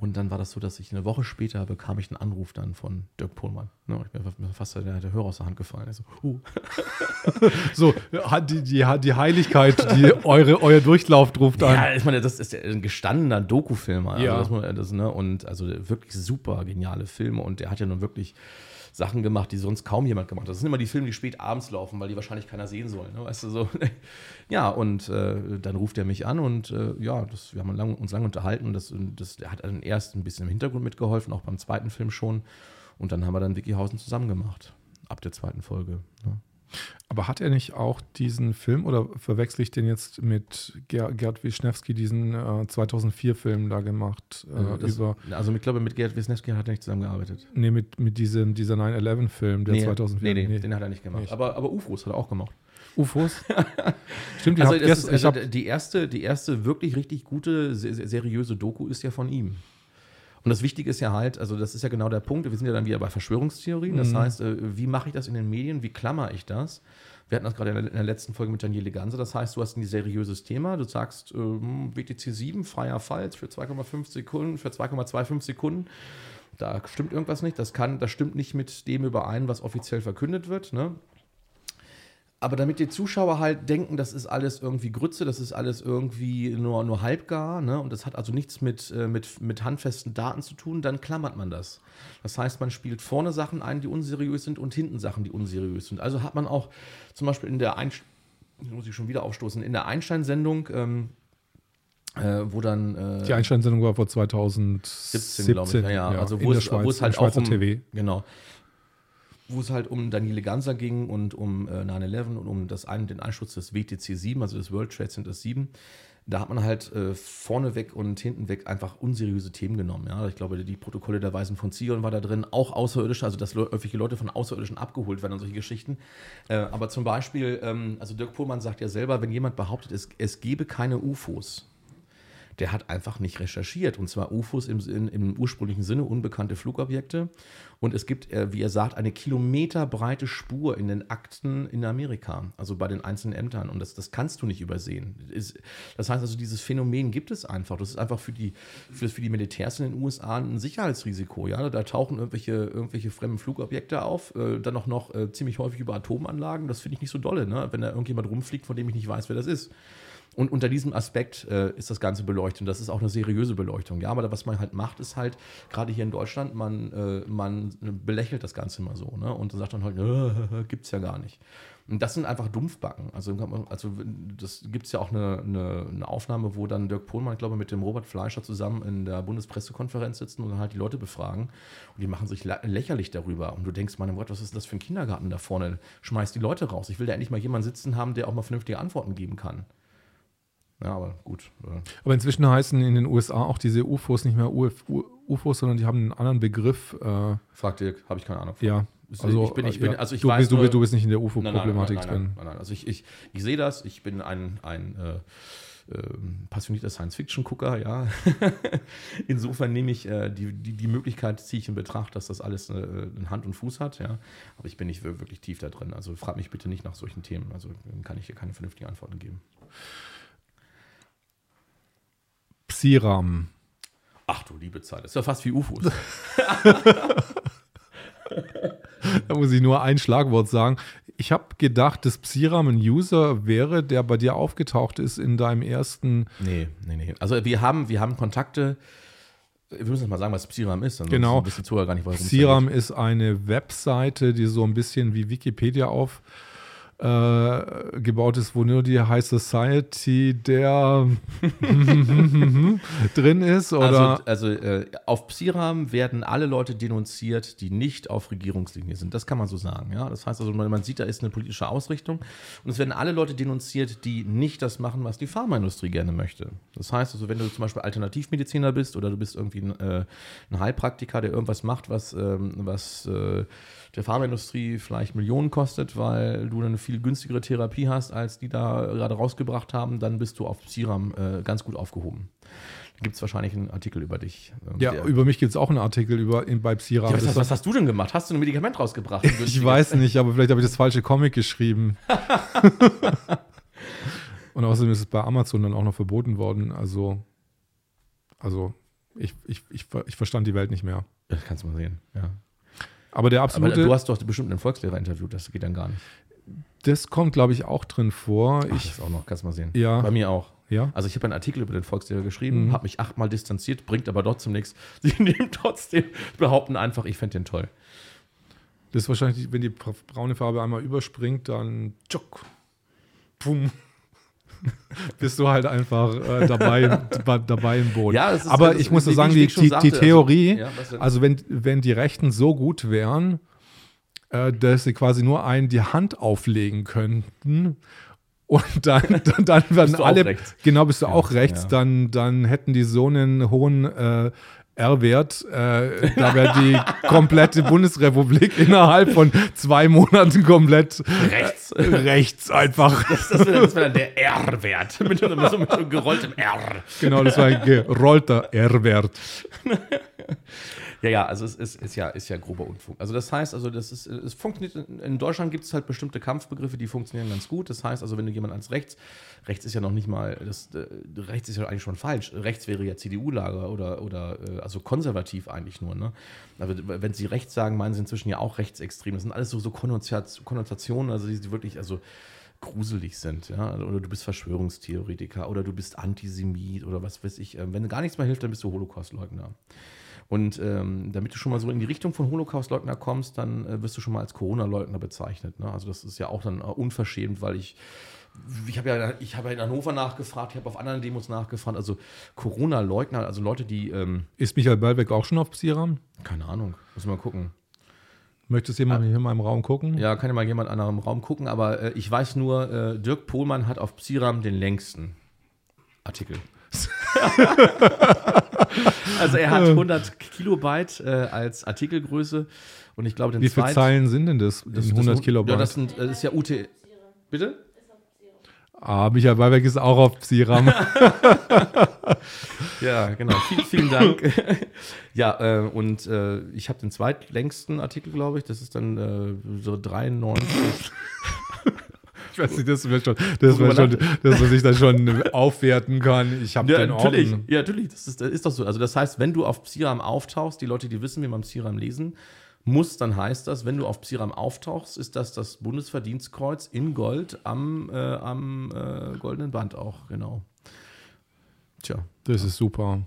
Und dann war das so, dass ich eine Woche später bekam ich einen Anruf dann von Dirk Pohlmann. Ne, ich bin fast der, der Hörer aus der Hand gefallen. Also, uh. so, die, die, die Heiligkeit, die eure, euer Durchlauf ruft an. Ja, ich meine, das ist ein gestandener Dokufilm. Also ja. Das, das, ne, und also wirklich super geniale Filme. Und der hat ja nun wirklich Sachen gemacht, die sonst kaum jemand gemacht hat. Das sind immer die Filme, die spät abends laufen, weil die wahrscheinlich keiner sehen soll. Ne? Weißt du so? ja, und äh, dann ruft er mich an und äh, ja, das, wir haben uns lange unterhalten. Das, das, er hat dann erst ein bisschen im Hintergrund mitgeholfen, auch beim zweiten Film schon. Und dann haben wir dann Wikihausen zusammen gemacht. Ab der zweiten Folge. Ne? Aber hat er nicht auch diesen Film oder verwechsel ich den jetzt mit Ger Gerd Wischnewski, diesen äh, 2004-Film da gemacht? Äh, das, über, also ich glaube, mit Gerd Wischnewski hat er nicht zusammengearbeitet. Nee, mit, mit diesem, dieser 9-11-Film, der nee, 2004. Nee, nee, nee, den hat er nicht gemacht. Aber, aber UFOs hat er auch gemacht. UFOs? Stimmt, also, ist, also die, erste, die erste wirklich richtig gute, seriöse Doku ist ja von ihm. Und das Wichtige ist ja halt, also das ist ja genau der Punkt, wir sind ja dann wieder bei Verschwörungstheorien. Das mhm. heißt, äh, wie mache ich das in den Medien? Wie klammer ich das? Wir hatten das gerade in der letzten Folge mit Daniele Ganse. Das heißt, du hast ein seriöses Thema. Du sagst ähm, WTC 7, freier Fall für 2,5 Sekunden, für 2,25 Sekunden. Da stimmt irgendwas nicht. Das kann, das stimmt nicht mit dem überein, was offiziell verkündet wird. Ne? Aber damit die Zuschauer halt denken, das ist alles irgendwie Grütze, das ist alles irgendwie nur, nur halbgar, ne? und das hat also nichts mit, äh, mit, mit handfesten Daten zu tun, dann klammert man das. Das heißt, man spielt vorne Sachen ein, die unseriös sind und hinten Sachen, die unseriös sind. Also hat man auch zum Beispiel in der Einstein, muss ich schon wieder aufstoßen, in der Einstein-Sendung, ähm, äh, wo dann. Äh, die Einstein-Sendung war vor 2017, glaube ich. Ja, ja. Also wo es, halt auch um, TV. Genau wo es halt um Daniele Ganser ging und um äh, 9-11 und um das den Anschluss des WTC 7, also des World Trade Center 7. da hat man halt äh, vorneweg und hintenweg einfach unseriöse Themen genommen. Ja? Ich glaube, die Protokolle der Weisen von Zion war da drin, auch Außerirdische, also dass irgendwelche Leute von Außerirdischen abgeholt werden und solche Geschichten. Äh, aber zum Beispiel, ähm, also Dirk Pohlmann sagt ja selber, wenn jemand behauptet, es, es gebe keine UFOs, der hat einfach nicht recherchiert. Und zwar UFOs im, in, im ursprünglichen Sinne, unbekannte Flugobjekte. Und es gibt, äh, wie er sagt, eine kilometerbreite Spur in den Akten in Amerika, also bei den einzelnen Ämtern. Und das, das kannst du nicht übersehen. Das heißt also, dieses Phänomen gibt es einfach. Das ist einfach für die, für, für die Militärs in den USA ein Sicherheitsrisiko. Ja? Da tauchen irgendwelche, irgendwelche fremden Flugobjekte auf, äh, dann auch noch äh, ziemlich häufig über Atomanlagen. Das finde ich nicht so dolle, ne? wenn da irgendjemand rumfliegt, von dem ich nicht weiß, wer das ist. Und unter diesem Aspekt äh, ist das Ganze beleuchtet. Und das ist auch eine seriöse Beleuchtung. Ja, aber was man halt macht, ist halt, gerade hier in Deutschland, man, äh, man belächelt das Ganze immer so. Ne? Und sagt dann halt, äh, gibt es ja gar nicht. Und das sind einfach Dumpfbacken. Also, also das gibt es ja auch eine, eine, eine, Aufnahme, wo dann Dirk Pohlmann, glaube ich, mit dem Robert Fleischer zusammen in der Bundespressekonferenz sitzen und dann halt die Leute befragen. Und die machen sich lächerlich darüber. Und du denkst, mein Gott, was ist das für ein Kindergarten da vorne? Schmeißt die Leute raus. Ich will da endlich mal jemanden sitzen haben, der auch mal vernünftige Antworten geben kann. Ja, aber gut. Aber inzwischen heißen in den USA auch diese UFOs nicht mehr Uf, UFOs, sondern die haben einen anderen Begriff. Äh, Fragt Dirk, habe ich keine Ahnung. Von. Ja. Also, ich bin, ich bin, also ich du, weiß bist, nur, du, bist nicht in der UFO-Problematik drin. Nein, nein, nein, Also ich, ich, ich sehe das, ich bin ein, ein äh, äh, passionierter Science-Fiction-Gucker, ja. Insofern nehme ich äh, die, die, die Möglichkeit, ziehe ich in Betracht, dass das alles äh, Hand und Fuß hat, ja. Aber ich bin nicht wirklich tief da drin. Also frag mich bitte nicht nach solchen Themen. Also kann ich hier keine vernünftigen Antworten geben. Psiram. Ach du liebe Zeit, das ist ja fast wie UFOs. da muss ich nur ein Schlagwort sagen. Ich habe gedacht, dass Psiram ein User wäre, der bei dir aufgetaucht ist in deinem ersten. Nee, nee, nee. Also wir haben, wir haben Kontakte. Wir müssen mal sagen, was Psiram ist. Genau. Wissen Zuhörer gar nicht, Psiram ist eine Webseite, die so ein bisschen wie Wikipedia auf äh, gebaut ist, wo nur die High Society der drin ist? Oder? Also, also äh, auf Psiram werden alle Leute denunziert, die nicht auf Regierungslinie sind. Das kann man so sagen. Ja? Das heißt also, man, man sieht, da ist eine politische Ausrichtung. Und es werden alle Leute denunziert, die nicht das machen, was die Pharmaindustrie gerne möchte. Das heißt also, wenn du zum Beispiel Alternativmediziner bist oder du bist irgendwie ein, äh, ein Heilpraktiker, der irgendwas macht, was, ähm, was äh, der Pharmaindustrie vielleicht Millionen kostet, weil du eine viel günstigere Therapie hast, als die da gerade rausgebracht haben, dann bist du auf Siram äh, ganz gut aufgehoben. Da gibt es wahrscheinlich einen Artikel über dich. Ähm, ja, über mich gibt es auch einen Artikel über, in, bei Psiram. Ja, was, was, hast du denn gemacht? Hast du ein Medikament rausgebracht? ich weiß nicht, aber vielleicht habe ich das falsche Comic geschrieben. Und außerdem ist es bei Amazon dann auch noch verboten worden. Also, also ich, ich, ich, ich verstand die Welt nicht mehr. Das kannst du mal sehen, ja. Aber der absolute. Aber du hast doch bestimmt einen Volkslehrer interviewt, das geht dann gar nicht. Das kommt, glaube ich, auch drin vor. Ach, ich, das auch noch, kannst du mal sehen. Ja. Bei mir auch. Ja. Also ich habe einen Artikel über den Volkslehrer geschrieben, mhm. habe mich achtmal distanziert, bringt aber trotzdem nichts. Sie nehmen trotzdem, behaupten einfach, ich fände den toll. Das ist wahrscheinlich, wenn die braune Farbe einmal überspringt, dann tschuck, pum bist du halt einfach äh, dabei, dabei im Boot. Ja, ist, Aber ich muss so sagen, die, die, die, Theorie, also, ja, also wenn, wenn die Rechten so gut wären, äh, dass sie quasi nur einen die Hand auflegen könnten und dann, dann, dann werden alle, genau, bist du ja, auch rechts, ja. dann, dann hätten die so einen hohen äh, R-Wert, äh, da wäre die komplette Bundesrepublik innerhalb von zwei Monaten komplett rechts, äh, rechts einfach. Das, das wäre wär dann der R-Wert, mit, so, mit so gerolltem R. Genau, das war ein gerollter R-Wert. Ja, ja, also es ist, ist, ja, ist ja grober Unfug. Also das heißt, also das ist, es funktioniert, in Deutschland gibt es halt bestimmte Kampfbegriffe, die funktionieren ganz gut. Das heißt also, wenn du jemand als rechts, rechts ist ja noch nicht mal, das, äh, rechts ist ja eigentlich schon falsch. Rechts wäre ja CDU-Lager oder, oder äh, also konservativ eigentlich nur. Ne? Aber wenn sie rechts sagen, meinen sie inzwischen ja auch rechtsextrem. Das sind alles so, so Konnotationen, also die, die wirklich, also gruselig sind, ja, oder du bist Verschwörungstheoretiker oder du bist Antisemit oder was weiß ich. Ähm, wenn gar nichts mehr hilft, dann bist du Holocaustleugner. Und ähm, damit du schon mal so in die Richtung von Holocaust-Leugner kommst, dann äh, wirst du schon mal als Corona-Leugner bezeichnet. Ne? Also das ist ja auch dann äh, unverschämt, weil ich ich habe ja, ich habe ja in Hannover nachgefragt, ich habe auf anderen Demos nachgefragt. Also Corona-Leugner, also Leute, die. Ähm, ist Michael Ballbeck auch schon auf Psiram? Keine Ahnung, muss mal gucken. Möchtest du jemand ah, hier in meinem Raum gucken? Ja, kann ja mal jemand in einem Raum gucken, aber äh, ich weiß nur, äh, Dirk Pohlmann hat auf Psiram den längsten. Artikel. also er hat 100 Kilobyte äh, als Artikelgröße und ich glaube den Wie viele zweit- Zeilen sind denn das, das, in 100 das, Kilobyte? Ja, das, sind, das ist ja UT. Bitte? ah, Michael Weiberg ist auch auf Psiram. Ja, genau. Vielen, vielen Dank. ja, äh, und äh, ich habe den zweitlängsten Artikel, glaube ich. Das ist dann äh, so 93. ich weiß nicht, das wäre schon, das wär schon, dass man sich dann schon aufwerten kann. Ich habe Ja, den natürlich. Orden. Ja, natürlich. Das ist, das ist doch so. Also, das heißt, wenn du auf Psiram auftauchst, die Leute, die wissen, wie man Psiram lesen muss, dann heißt das, wenn du auf Psiram auftauchst, ist das das Bundesverdienstkreuz in Gold am, äh, am äh, goldenen Band auch, genau. Tja. Das ist super.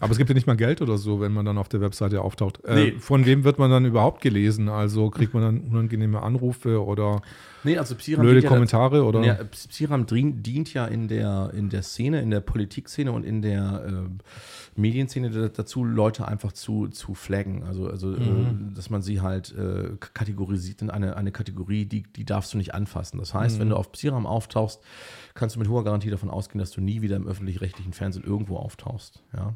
Aber es gibt ja nicht mal Geld oder so, wenn man dann auf der Webseite auftaucht. Äh, Nee. Von wem wird man dann überhaupt gelesen? Also kriegt man dann unangenehme Anrufe oder Nee, also Psiram blöde ja Kommentare? Oder? Ja, Psiram dient, dient ja in der, in der Szene, in der Politikszene und in der äh, Medienszene da- dazu, Leute einfach zu, zu flaggen. Also, also äh, dass man sie halt äh, kategorisiert in eine, eine Kategorie, die, die darfst du nicht anfassen. Das heißt, wenn du auf Psiram auftauchst, kannst du mit hoher Garantie davon ausgehen, dass du nie wieder im öffentlich-rechtlichen Fernsehen irgendwo auftauchst. Ja?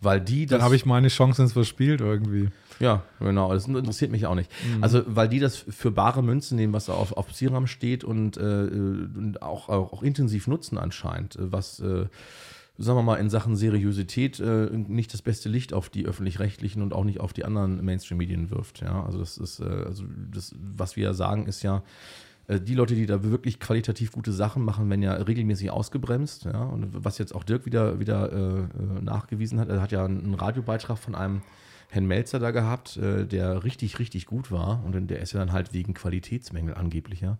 Weil die das. Dann habe ich meine Chancen verspielt irgendwie. Ja, genau. Das interessiert mich auch nicht. Also, weil die das für bare Münzen nehmen, was da auf, auf Psiram steht und, äh, und auch, auch, auch intensiv nutzen anscheinend, äh, was, äh, sagen wir mal, in Sachen Seriosität äh, nicht das beste Licht auf die öffentlich-rechtlichen und auch nicht auf die anderen Mainstream-Medien wirft. Ja, also das ist, äh, also das, was wir sagen, ist ja, äh, die Leute, die da wirklich qualitativ gute Sachen machen, werden ja regelmäßig ausgebremst. Ja? Und was jetzt auch Dirk wieder, wieder äh, äh, nachgewiesen hat, er hat ja einen Radiobeitrag von einem Herrn Melzer da gehabt, äh, der richtig, richtig gut war. Und der ist ja dann halt wegen Qualitätsmängel angeblich ja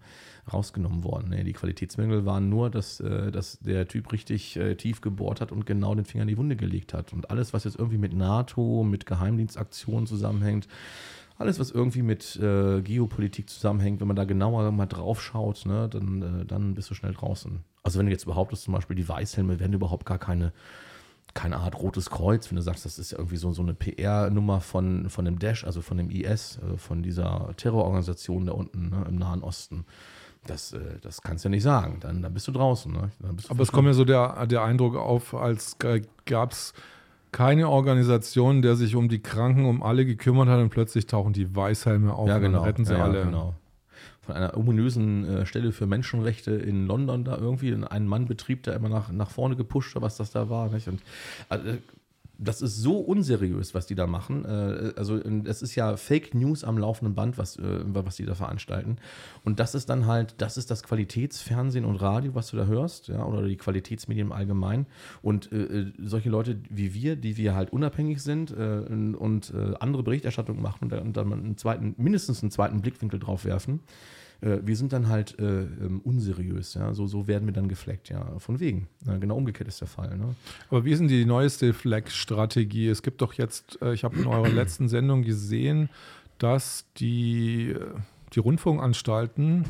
rausgenommen worden. Nee, die Qualitätsmängel waren nur, dass, äh, dass der Typ richtig äh, tief gebohrt hat und genau den Finger in die Wunde gelegt hat. Und alles, was jetzt irgendwie mit NATO, mit Geheimdienstaktionen zusammenhängt, alles, was irgendwie mit Geopolitik zusammenhängt, wenn man da genauer mal drauf schaut, ne, dann, dann bist du schnell draußen. Also wenn du jetzt behauptest, zum Beispiel die Weißhelme werden überhaupt gar keine, keine Art rotes Kreuz, wenn du sagst, das ist ja irgendwie so, so eine PR-Nummer von, von dem Daesh, also von dem IS, äh, von dieser Terrororganisation da unten ne, im Nahen Osten. Das, äh, das kannst du ja nicht sagen. Dann, dann bist du draußen. Ne? Bist du Aber es kommt mir so der, der Eindruck auf, als gab es keine Organisation, der sich um die Kranken, um alle gekümmert hat und plötzlich tauchen die Weißhelme auf ja, und genau. dann retten sie ja, alle. Genau. Von einer ominösen äh, Stelle für Menschenrechte in London da irgendwie, ein Mann-Betrieb, der immer nach, nach vorne gepusht hat, was das da war. Nicht? Und äh, das ist so unseriös, was die da machen. Äh, also es ist ja Fake News am laufenden Band, was, äh, was die da veranstalten. Und das ist dann halt, das ist das Qualitätsfernsehen und Radio, was du da hörst, ja, oder die Qualitätsmedien im Allgemeinen. Und äh, solche Leute wie wir, die wir halt unabhängig sind äh, und äh, andere Berichterstattung machen und dann, und dann einen zweiten, mindestens einen zweiten Blickwinkel drauf werfen, äh, wir sind dann halt äh, ähm, unseriös, ja. So, so werden wir dann gefleckt, ja. Von wegen. Ja, genau umgekehrt ist der Fall. Ne? Aber wie ist denn die neueste Flex-Strategie? Es gibt doch jetzt, äh, ich habe in eurer letzten Sendung gesehen, dass die, äh, die Rundfunkanstalten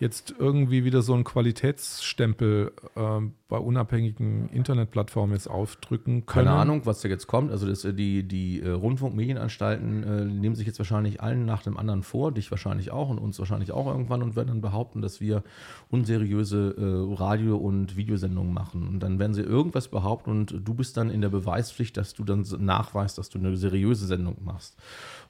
jetzt irgendwie wieder so einen Qualitätsstempel äh, bei unabhängigen Internetplattformen jetzt aufdrücken können. Keine Ahnung, was da jetzt kommt. Also das, äh, die, die äh, Rundfunkmedienanstalten äh, nehmen sich jetzt wahrscheinlich allen nach dem anderen vor, dich wahrscheinlich auch und uns wahrscheinlich auch irgendwann und werden dann behaupten, dass wir unseriöse äh, Radio- und Videosendungen machen. Und dann werden sie irgendwas behaupten und du bist dann in der Beweispflicht, dass du dann nachweist, dass du eine seriöse Sendung machst.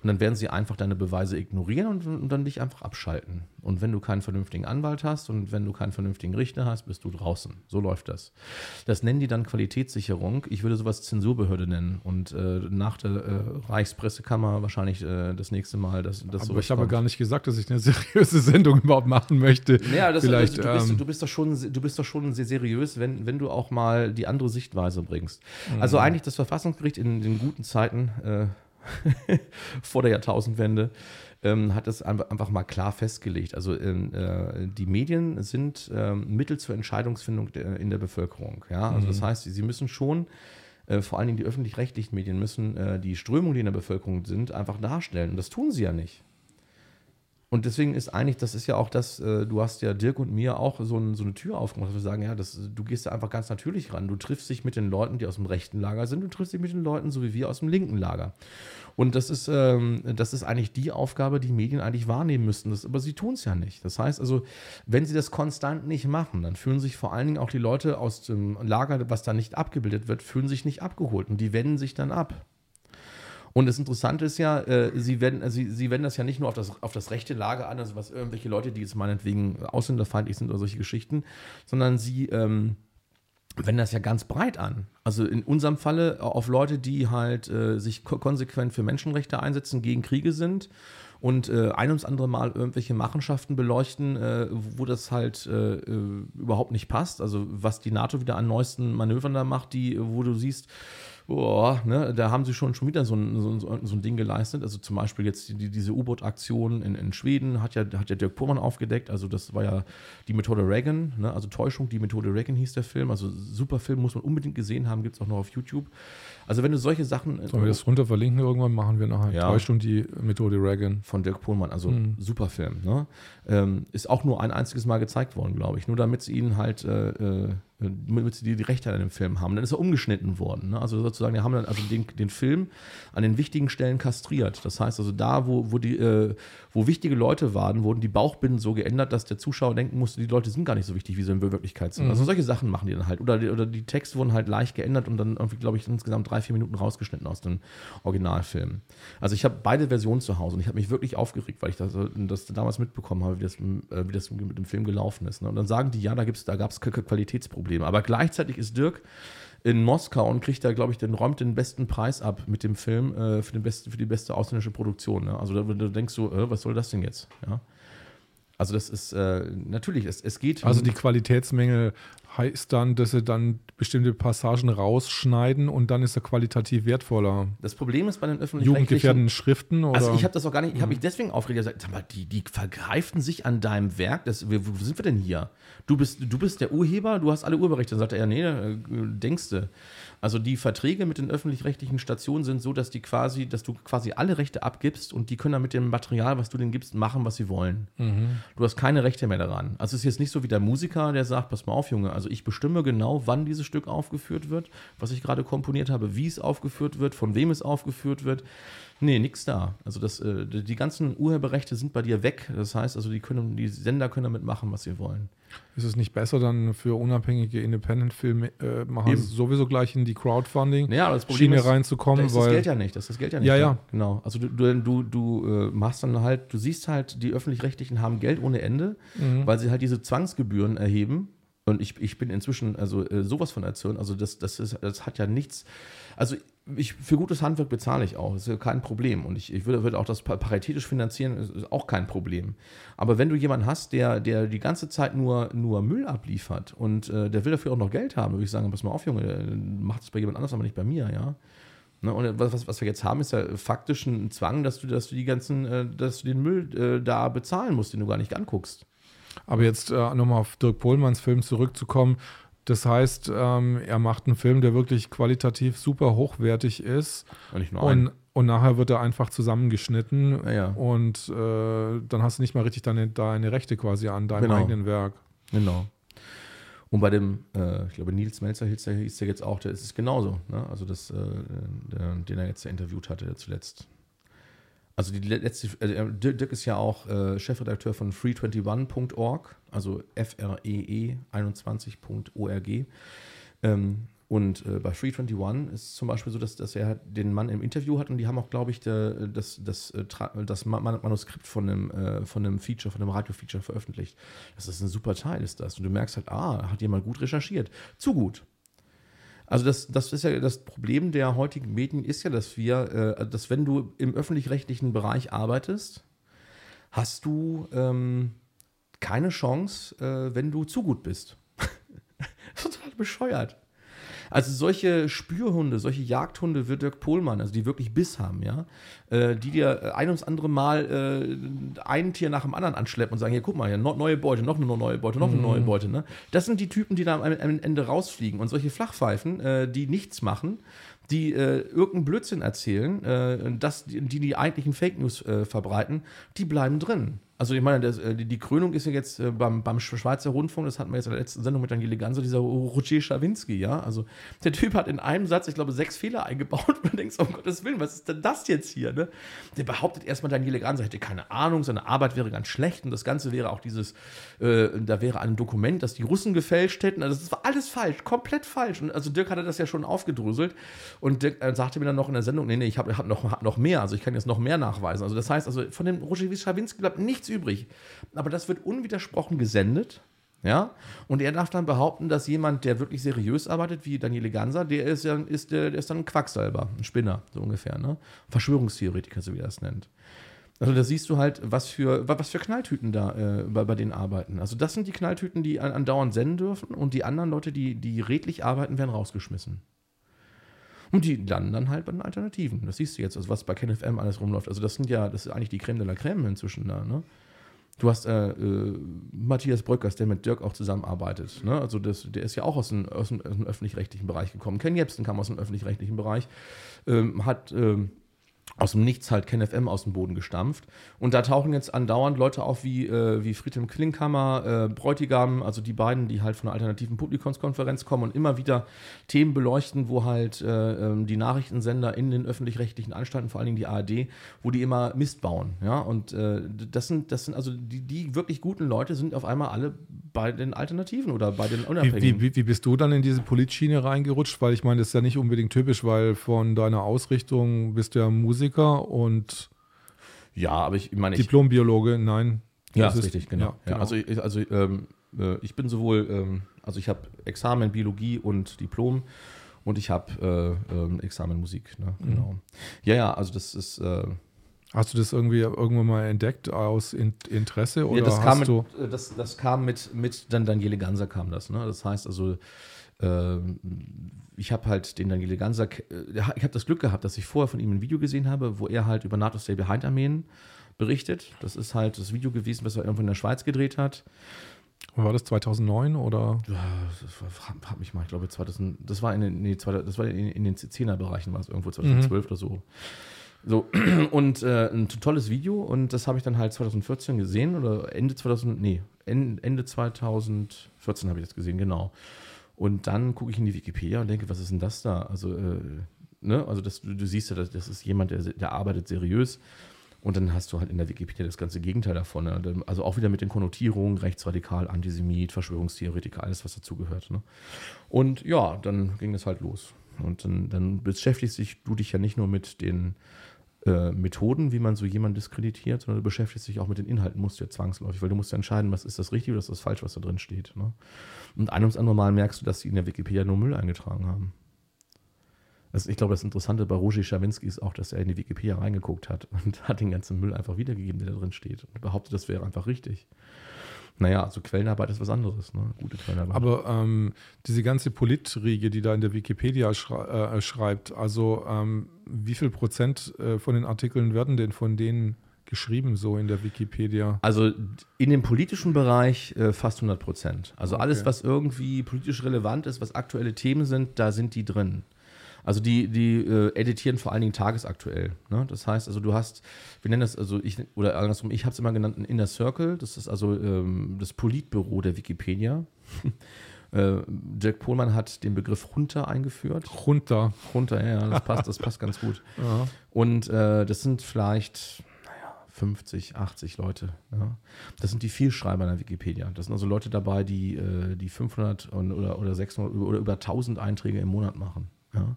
Und dann werden sie einfach deine Beweise ignorieren und, und dann dich einfach abschalten. Und wenn du keinen vernünftigen Anwalt hast und wenn du keinen vernünftigen Richter hast, bist du draußen. So läuft das. Das nennen die dann Qualitätssicherung. Ich würde sowas Zensurbehörde nennen. Und äh, nach der äh, Reichspressekammer wahrscheinlich äh, das nächste Mal, dass das Aber sowas ich habe gar nicht gesagt, dass ich eine seriöse Sendung überhaupt machen möchte. Ja, das, Vielleicht, also, du, bist, ähm, du, bist doch schon, du bist doch schon sehr seriös, wenn, wenn du auch mal die andere Sichtweise bringst. Also eigentlich das Verfassungsgericht in den guten Zeiten äh, vor der Jahrtausendwende ähm, hat es einfach, mal klar festgelegt. Also ähm, äh, die Medien sind ähm, Mittel zur Entscheidungsfindung der, in der Bevölkerung. Ja? Also das heißt, sie müssen schon äh, vor allen Dingen die öffentlich-rechtlichen Medien müssen äh, die Strömungen, die in der Bevölkerung sind, einfach darstellen. Und das tun sie ja nicht. Und deswegen ist eigentlich, das ist ja auch das, äh, du hast ja Dirk und mir auch so, ein, so eine Tür aufgemacht, dass wir sagen, ja, das, du gehst da einfach ganz natürlich ran. Du triffst dich mit den Leuten, die aus dem rechten Lager sind, du triffst dich mit den Leuten, so wie wir aus dem linken Lager. Und das ist, ähm, das ist eigentlich die Aufgabe, die Medien eigentlich wahrnehmen müssten. Das, aber sie tun es ja nicht. Das heißt also, wenn sie das konstant nicht machen, dann fühlen sich vor allen Dingen auch die Leute aus dem Lager, was da nicht abgebildet wird, fühlen sich nicht abgeholt und die wenden sich dann ab. Und das Interessante ist ja, äh, sie, wenden, also sie, sie wenden das ja nicht nur auf das, auf das rechte Lager an, also was irgendwelche Leute, die jetzt meinetwegen ausländerfeindlich sind oder solche Geschichten, sondern sie ähm, wenden das ja ganz breit an. Also in unserem Falle auf Leute, die halt äh, sich ko konsequent für Menschenrechte einsetzen, gegen Kriege sind und äh, ein ums andere Mal irgendwelche Machenschaften beleuchten, äh, wo das halt äh, äh, überhaupt nicht passt. Also was die NATO wieder an neuesten Manövern da macht, die, wo du siehst, boah, ne, da haben sie schon, schon wieder so ein, so, so, so ein Ding geleistet. Also zum Beispiel jetzt die, diese U-Boot-Aktion in, in Schweden hat ja, hat ja Dirk Pullmann aufgedeckt. Also das war ja die Methode Reagan, ne, also Täuschung, die Methode Reagan hieß der Film. Also super Film, muss man unbedingt gesehen haben, gibt es auch noch auf YouTube. Also wenn du solche Sachen. Sollen wir das runter verlinken irgendwann? Machen wir nachher. Ja. Täuschung, die Methode Reagan. Von Dirk Pohlmann, also mhm. super Film. Ne? Ähm, ist auch nur ein einziges Mal gezeigt worden, glaube ich. Nur damit sie ihn halt äh, äh damit sie die, die Rechte an dem Film haben. Dann ist er umgeschnitten worden. Ne? Also sozusagen, die haben dann also den, den Film an den wichtigen Stellen kastriert. Das heißt also, da, wo, wo, die, äh, wo wichtige Leute waren, wurden die Bauchbinden so geändert, dass der Zuschauer denken musste, die Leute sind gar nicht so wichtig, wie sie in Wirklichkeit sind. Mhm. Also solche Sachen machen die dann halt. Oder die, oder die Texte wurden halt leicht geändert und dann irgendwie, glaube ich, insgesamt drei, vier Minuten rausgeschnitten aus dem Originalfilm. Also ich habe beide Versionen zu Hause und ich habe mich wirklich aufgeregt, weil ich das, das damals mitbekommen habe, wie das, äh, wie das mit dem Film gelaufen ist. Ne? Und dann sagen die, ja, da, da gab es Qualitätsprobleme. Probleme. Aber gleichzeitig ist Dirk in Moskau und kriegt da, glaube ich, den räumt den besten Preis ab mit dem Film äh, für, den besten, für die beste ausländische Produktion. Ne? Also da, da, denkst du, äh, was soll das denn jetzt? Ja? Also das ist äh, natürlich, es, es geht. Also die Qualitätsmängel heißt dann, dass sie dann bestimmte Passagen rausschneiden und dann ist er qualitativ wertvoller. Das Problem ist bei den öffentlichen Jugendgefährdenden Schriften oder? Also ich habe das auch gar nicht, ich habe mich deswegen aufgeregt, gesagt, sag mal, die, die vergreifen sich an deinem Werk. Das, wo sind wir denn hier? Du bist, du bist der Urheber, du hast alle Urheberrechte. Dann sagt er, ja, nee, äh, denkst du. Also die Verträge mit den öffentlich-rechtlichen Stationen sind so, dass die quasi, dass du quasi alle Rechte abgibst und die können dann mit dem Material, was du denen gibst, machen, was sie wollen. Mhm. Du hast keine Rechte mehr daran. Also es ist jetzt nicht so wie der Musiker, der sagt, pass mal auf, Junge, also ich bestimme genau, wann dieses Stück aufgeführt wird, was ich gerade komponiert habe, wie es aufgeführt wird, von wem es aufgeführt wird. Nee, nichts da. Also das, äh, die ganzen Urheberrechte sind bei dir weg. Das heißt also, die, können, die Sender können damit machen, was sie wollen. Ist es nicht besser, dann für unabhängige Independent-Filmemacher äh, sowieso gleich in die Crowdfunding-Schiene ja, reinzukommen? Das ist das Geld ja nicht. Das ist das Geld ja nicht. Ja, ja. Genau. Also du, du, du, du äh, machst dann halt, du siehst halt, die Öffentlich-Rechtlichen haben Geld ohne Ende, mhm. weil sie halt diese Zwangsgebühren erheben. Und ich, ich bin inzwischen also äh, sowas von erzürnt. Also das, das, ist, das hat ja nichts. Also ich, für gutes Handwerk bezahle ich auch, das ist kein Problem. Und ich, ich würde, würde auch das paritätisch finanzieren, ist auch kein Problem. Aber wenn du jemanden hast, der, der die ganze Zeit nur, nur Müll abliefert und äh, der will dafür auch noch Geld haben, würde ich sagen, pass mal auf, Junge, macht es bei jemand anders, aber nicht bei mir, ja. Ne, und was, was wir jetzt haben, ist ja faktisch ein Zwang, dass du, dass du die ganzen, äh, dass du den Müll äh, da bezahlen musst, den du gar nicht anguckst. Aber jetzt äh, nochmal auf Dirk Pohlmanns Film zurückzukommen. Das heißt, ähm, er macht einen Film, der wirklich qualitativ super hochwertig ist. Und, nicht nur und, und nachher wird er einfach zusammengeschnitten. Ja, ja. Und äh, dann hast du nicht mal richtig deine, deine Rechte quasi an deinem genau. eigenen Werk. Genau. Und bei dem, äh, ich glaube, Nils Melzer hieß der, hieß der jetzt auch, der ist es genauso. Ne? Also das, äh, der, den er jetzt interviewt hatte zuletzt. Also die letzte, äh, Dirk ist ja auch äh, Chefredakteur von free21.org, also free21.org. Ähm, und äh, bei Free21 ist zum Beispiel so, dass, dass er halt den Mann im Interview hat und die haben auch, glaube ich, de, das, das, äh, das Manuskript von einem, äh, von einem Feature, von einem Radio-Feature veröffentlicht. Das ist ein super Teil, ist das. Und du merkst halt, ah, hat jemand gut recherchiert. Zu gut. Also das, das ist ja das Problem der heutigen Medien ist ja, dass wir, äh, dass wenn du im öffentlich-rechtlichen Bereich arbeitest, hast du ähm, keine Chance, äh, wenn du zu gut bist. Total bescheuert. Also solche Spürhunde, solche Jagdhunde wird Dirk Pohlmann, also die wirklich Biss haben, ja, äh, die dir ein ums andere Mal äh, ein Tier nach dem anderen anschleppen und sagen, hier, guck mal, hier, neue Beute, noch eine neue Beute, noch eine neue. Beute. Ne? Das sind die Typen, die da am, am Ende rausfliegen. Und solche Flachpfeifen, äh, die nichts machen, die äh, irgendeinen Blödsinn erzählen, äh, das, die, die eigentlichen Fake News äh, verbreiten, die bleiben drin. Also ich meine, das, äh, die, die Krönung ist ja jetzt äh, beim, beim Schweizer Rundfunk, das hatten wir jetzt in der letzten Sendung mit Daniele Ganser, dieser Roger Schawinski, ja. Also der Typ hat in einem Satz, ich glaube, sechs Fehler eingebaut und du denkst, um Gottes Willen, was ist denn das jetzt hier? Ne? Der behauptet erstmal, Daniele Ganser hätte keine Ahnung, seine Arbeit wäre ganz schlecht und das Ganze wäre auch dieses, äh, da wäre ein Dokument, das die Russen gefälscht hätten. Also das war alles falsch, komplett falsch. Und also Dirk hatte das ja schon aufgedröselt und Dirk äh, sagte mir dann noch in der Sendung, nee, nee, ich habe hab noch, hab noch mehr, also ich kann jetzt noch mehr nachweisen. Also das heißt, also von dem Roger Schawinski bleibt nichts übrig. Aber das wird unwidersprochen gesendet. Ja, und er darf dann behaupten, dass jemand, der wirklich seriös arbeitet, wie Daniele Ganser, der ist, ja, ist, der, der ist dann ein Quacksalber, ein Spinner, so ungefähr, ne? Verschwörungstheoretiker, so wie er das nennt. Also da siehst du halt, was für, was für Knalltüten da äh, bei, bei denen arbeiten. Also das sind die Knalltüten, die andauernd senden dürfen und die anderen Leute, die, die redlich arbeiten, werden rausgeschmissen. Und die landen dann halt bei den Alternativen. Das siehst du jetzt, also was bei KenFM alles rumläuft. Also das sind ja, das ist eigentlich die Creme de la Creme inzwischen da, ne? Du hast äh, äh, Matthias Bröckers, der mit Dirk auch zusammenarbeitet. Ne? Also das, der ist ja auch aus dem, aus dem, aus dem öffentlich-rechtlichen Bereich gekommen. Ken Jebsen kam aus dem öffentlich-rechtlichen Bereich, ähm, hat ähm, aus dem Nichts halt KenFM aus dem Boden gestampft. Und da tauchen jetzt andauernd Leute auf wie, äh, wie Friedhelm Klinkhammer, äh, Bräutigam, also die beiden, die halt von einer alternativen Publikumskonferenz kommen und immer wieder Themen beleuchten, wo halt äh, ähm, die Nachrichtensender in den öffentlich-rechtlichen Anstalten, vor allen Dingen die ARD, wo die immer Mist bauen. Ja? Und äh, das sind, das sind also die, die wirklich guten Leute sind auf einmal alle bei den Alternativen oder bei den Unabhängigen. Wie, wie, wie bist du dann in diese Politschiene reingerutscht? Weil ich meine, das ist ja nicht unbedingt typisch, weil von deiner Ausrichtung bist du ja Musiker und ja, aber ich meine. Diplombiologe, nein. Ja, ist richtig, genau. Ja, genau. Ja, also also ähm, äh, ich bin sowohl, ähm, also ich habe Examen Biologie und Diplom und ich habe äh, ähm, Examen Musik. Ne? Mhm. Genau. Mhm. Ja, ja, also das ist. Äh, Hast du das irgendwie irgendwann mal entdeckt aus Interesse oder ja, das kam mit, äh, das, das kam mit, mit dann Daniele Ganser kam das. Ne? Das heißt also, äh, ich habe halt den Daniele Ganser, äh, ich habe das Glück gehabt, dass ich vorher von ihm ein Video gesehen habe, wo er halt über NATO Stay Behind Armeen berichtet. Das ist halt das Video gewesen, was er irgendwo in der Schweiz gedreht hat. War das 2009 oder? Ja, das war, frag mich mal, ich glaube 2000, das war in den, nee, das war in, in den 10er Bereichen, war es irgendwo 2012 mhm. oder so. So, und äh, ein tolles Video und das habe ich dann halt 2014 gesehen oder Ende 2000, nee, Ende 2014 habe ich das gesehen, genau. Und dann gucke ich in die Wikipedia und denke, was ist denn das da? Also, äh, ne, also das, du, du, siehst ja, das, das ist jemand, der, der arbeitet seriös. Und dann hast du halt in der Wikipedia das ganze Gegenteil davon. Ne? Also auch wieder mit den Konnotierungen, rechtsradikal, Antisemit, Verschwörungstheoretiker, alles, was dazugehört. Ne? Und ja, dann ging das halt los. Und dann, dann beschäftigst du dich ja nicht nur mit den äh, Methoden, wie man so jemanden diskreditiert, sondern du beschäftigst dich auch mit den Inhalten, musst du ja zwangsläufig, weil du musst ja entscheiden, was ist das richtig oder ist das falsch, was da drin steht. Ne? Und ein ums andere Mal merkst du, dass sie in der Wikipedia nur Müll eingetragen haben. Also ich glaube, das Interessante bei Roger Schawinski ist auch, dass er in die Wikipedia reingeguckt hat und hat den ganzen Müll einfach wiedergegeben, der da drin steht und behauptet, das wäre einfach richtig. Naja, also Quellenarbeit ist was anderes, ne? Gute Quellenarbeit. Aber ähm, diese ganze Politriege, die da in der Wikipedia schrei äh, schreibt, also ähm, wie viel Prozent äh, von den Artikeln werden denn von denen geschrieben, so in der Wikipedia? Also in dem politischen Bereich äh, fast 100 Prozent. Also okay. alles, was irgendwie politisch relevant ist, was aktuelle Themen sind, da sind die drin. Also die, die äh, editieren vor allen Dingen tagesaktuell. Ne? Das heißt, also du hast, wir nennen das, also ich, oder andersrum, ich habe es immer genannt, ein Inner Circle. Das ist also ähm, das Politbüro der Wikipedia. äh, Jack Pohlmann hat den Begriff Runter eingeführt. Runter. Runter, ja, das passt, das passt ganz gut. Ja. Und äh, das sind vielleicht 50, 80 Leute. Ja. Das sind die Vielschreiber in der Wikipedia. Das sind also Leute dabei, die, äh, die 500 oder, oder 600 oder über 1000 Einträge im Monat machen. Ja.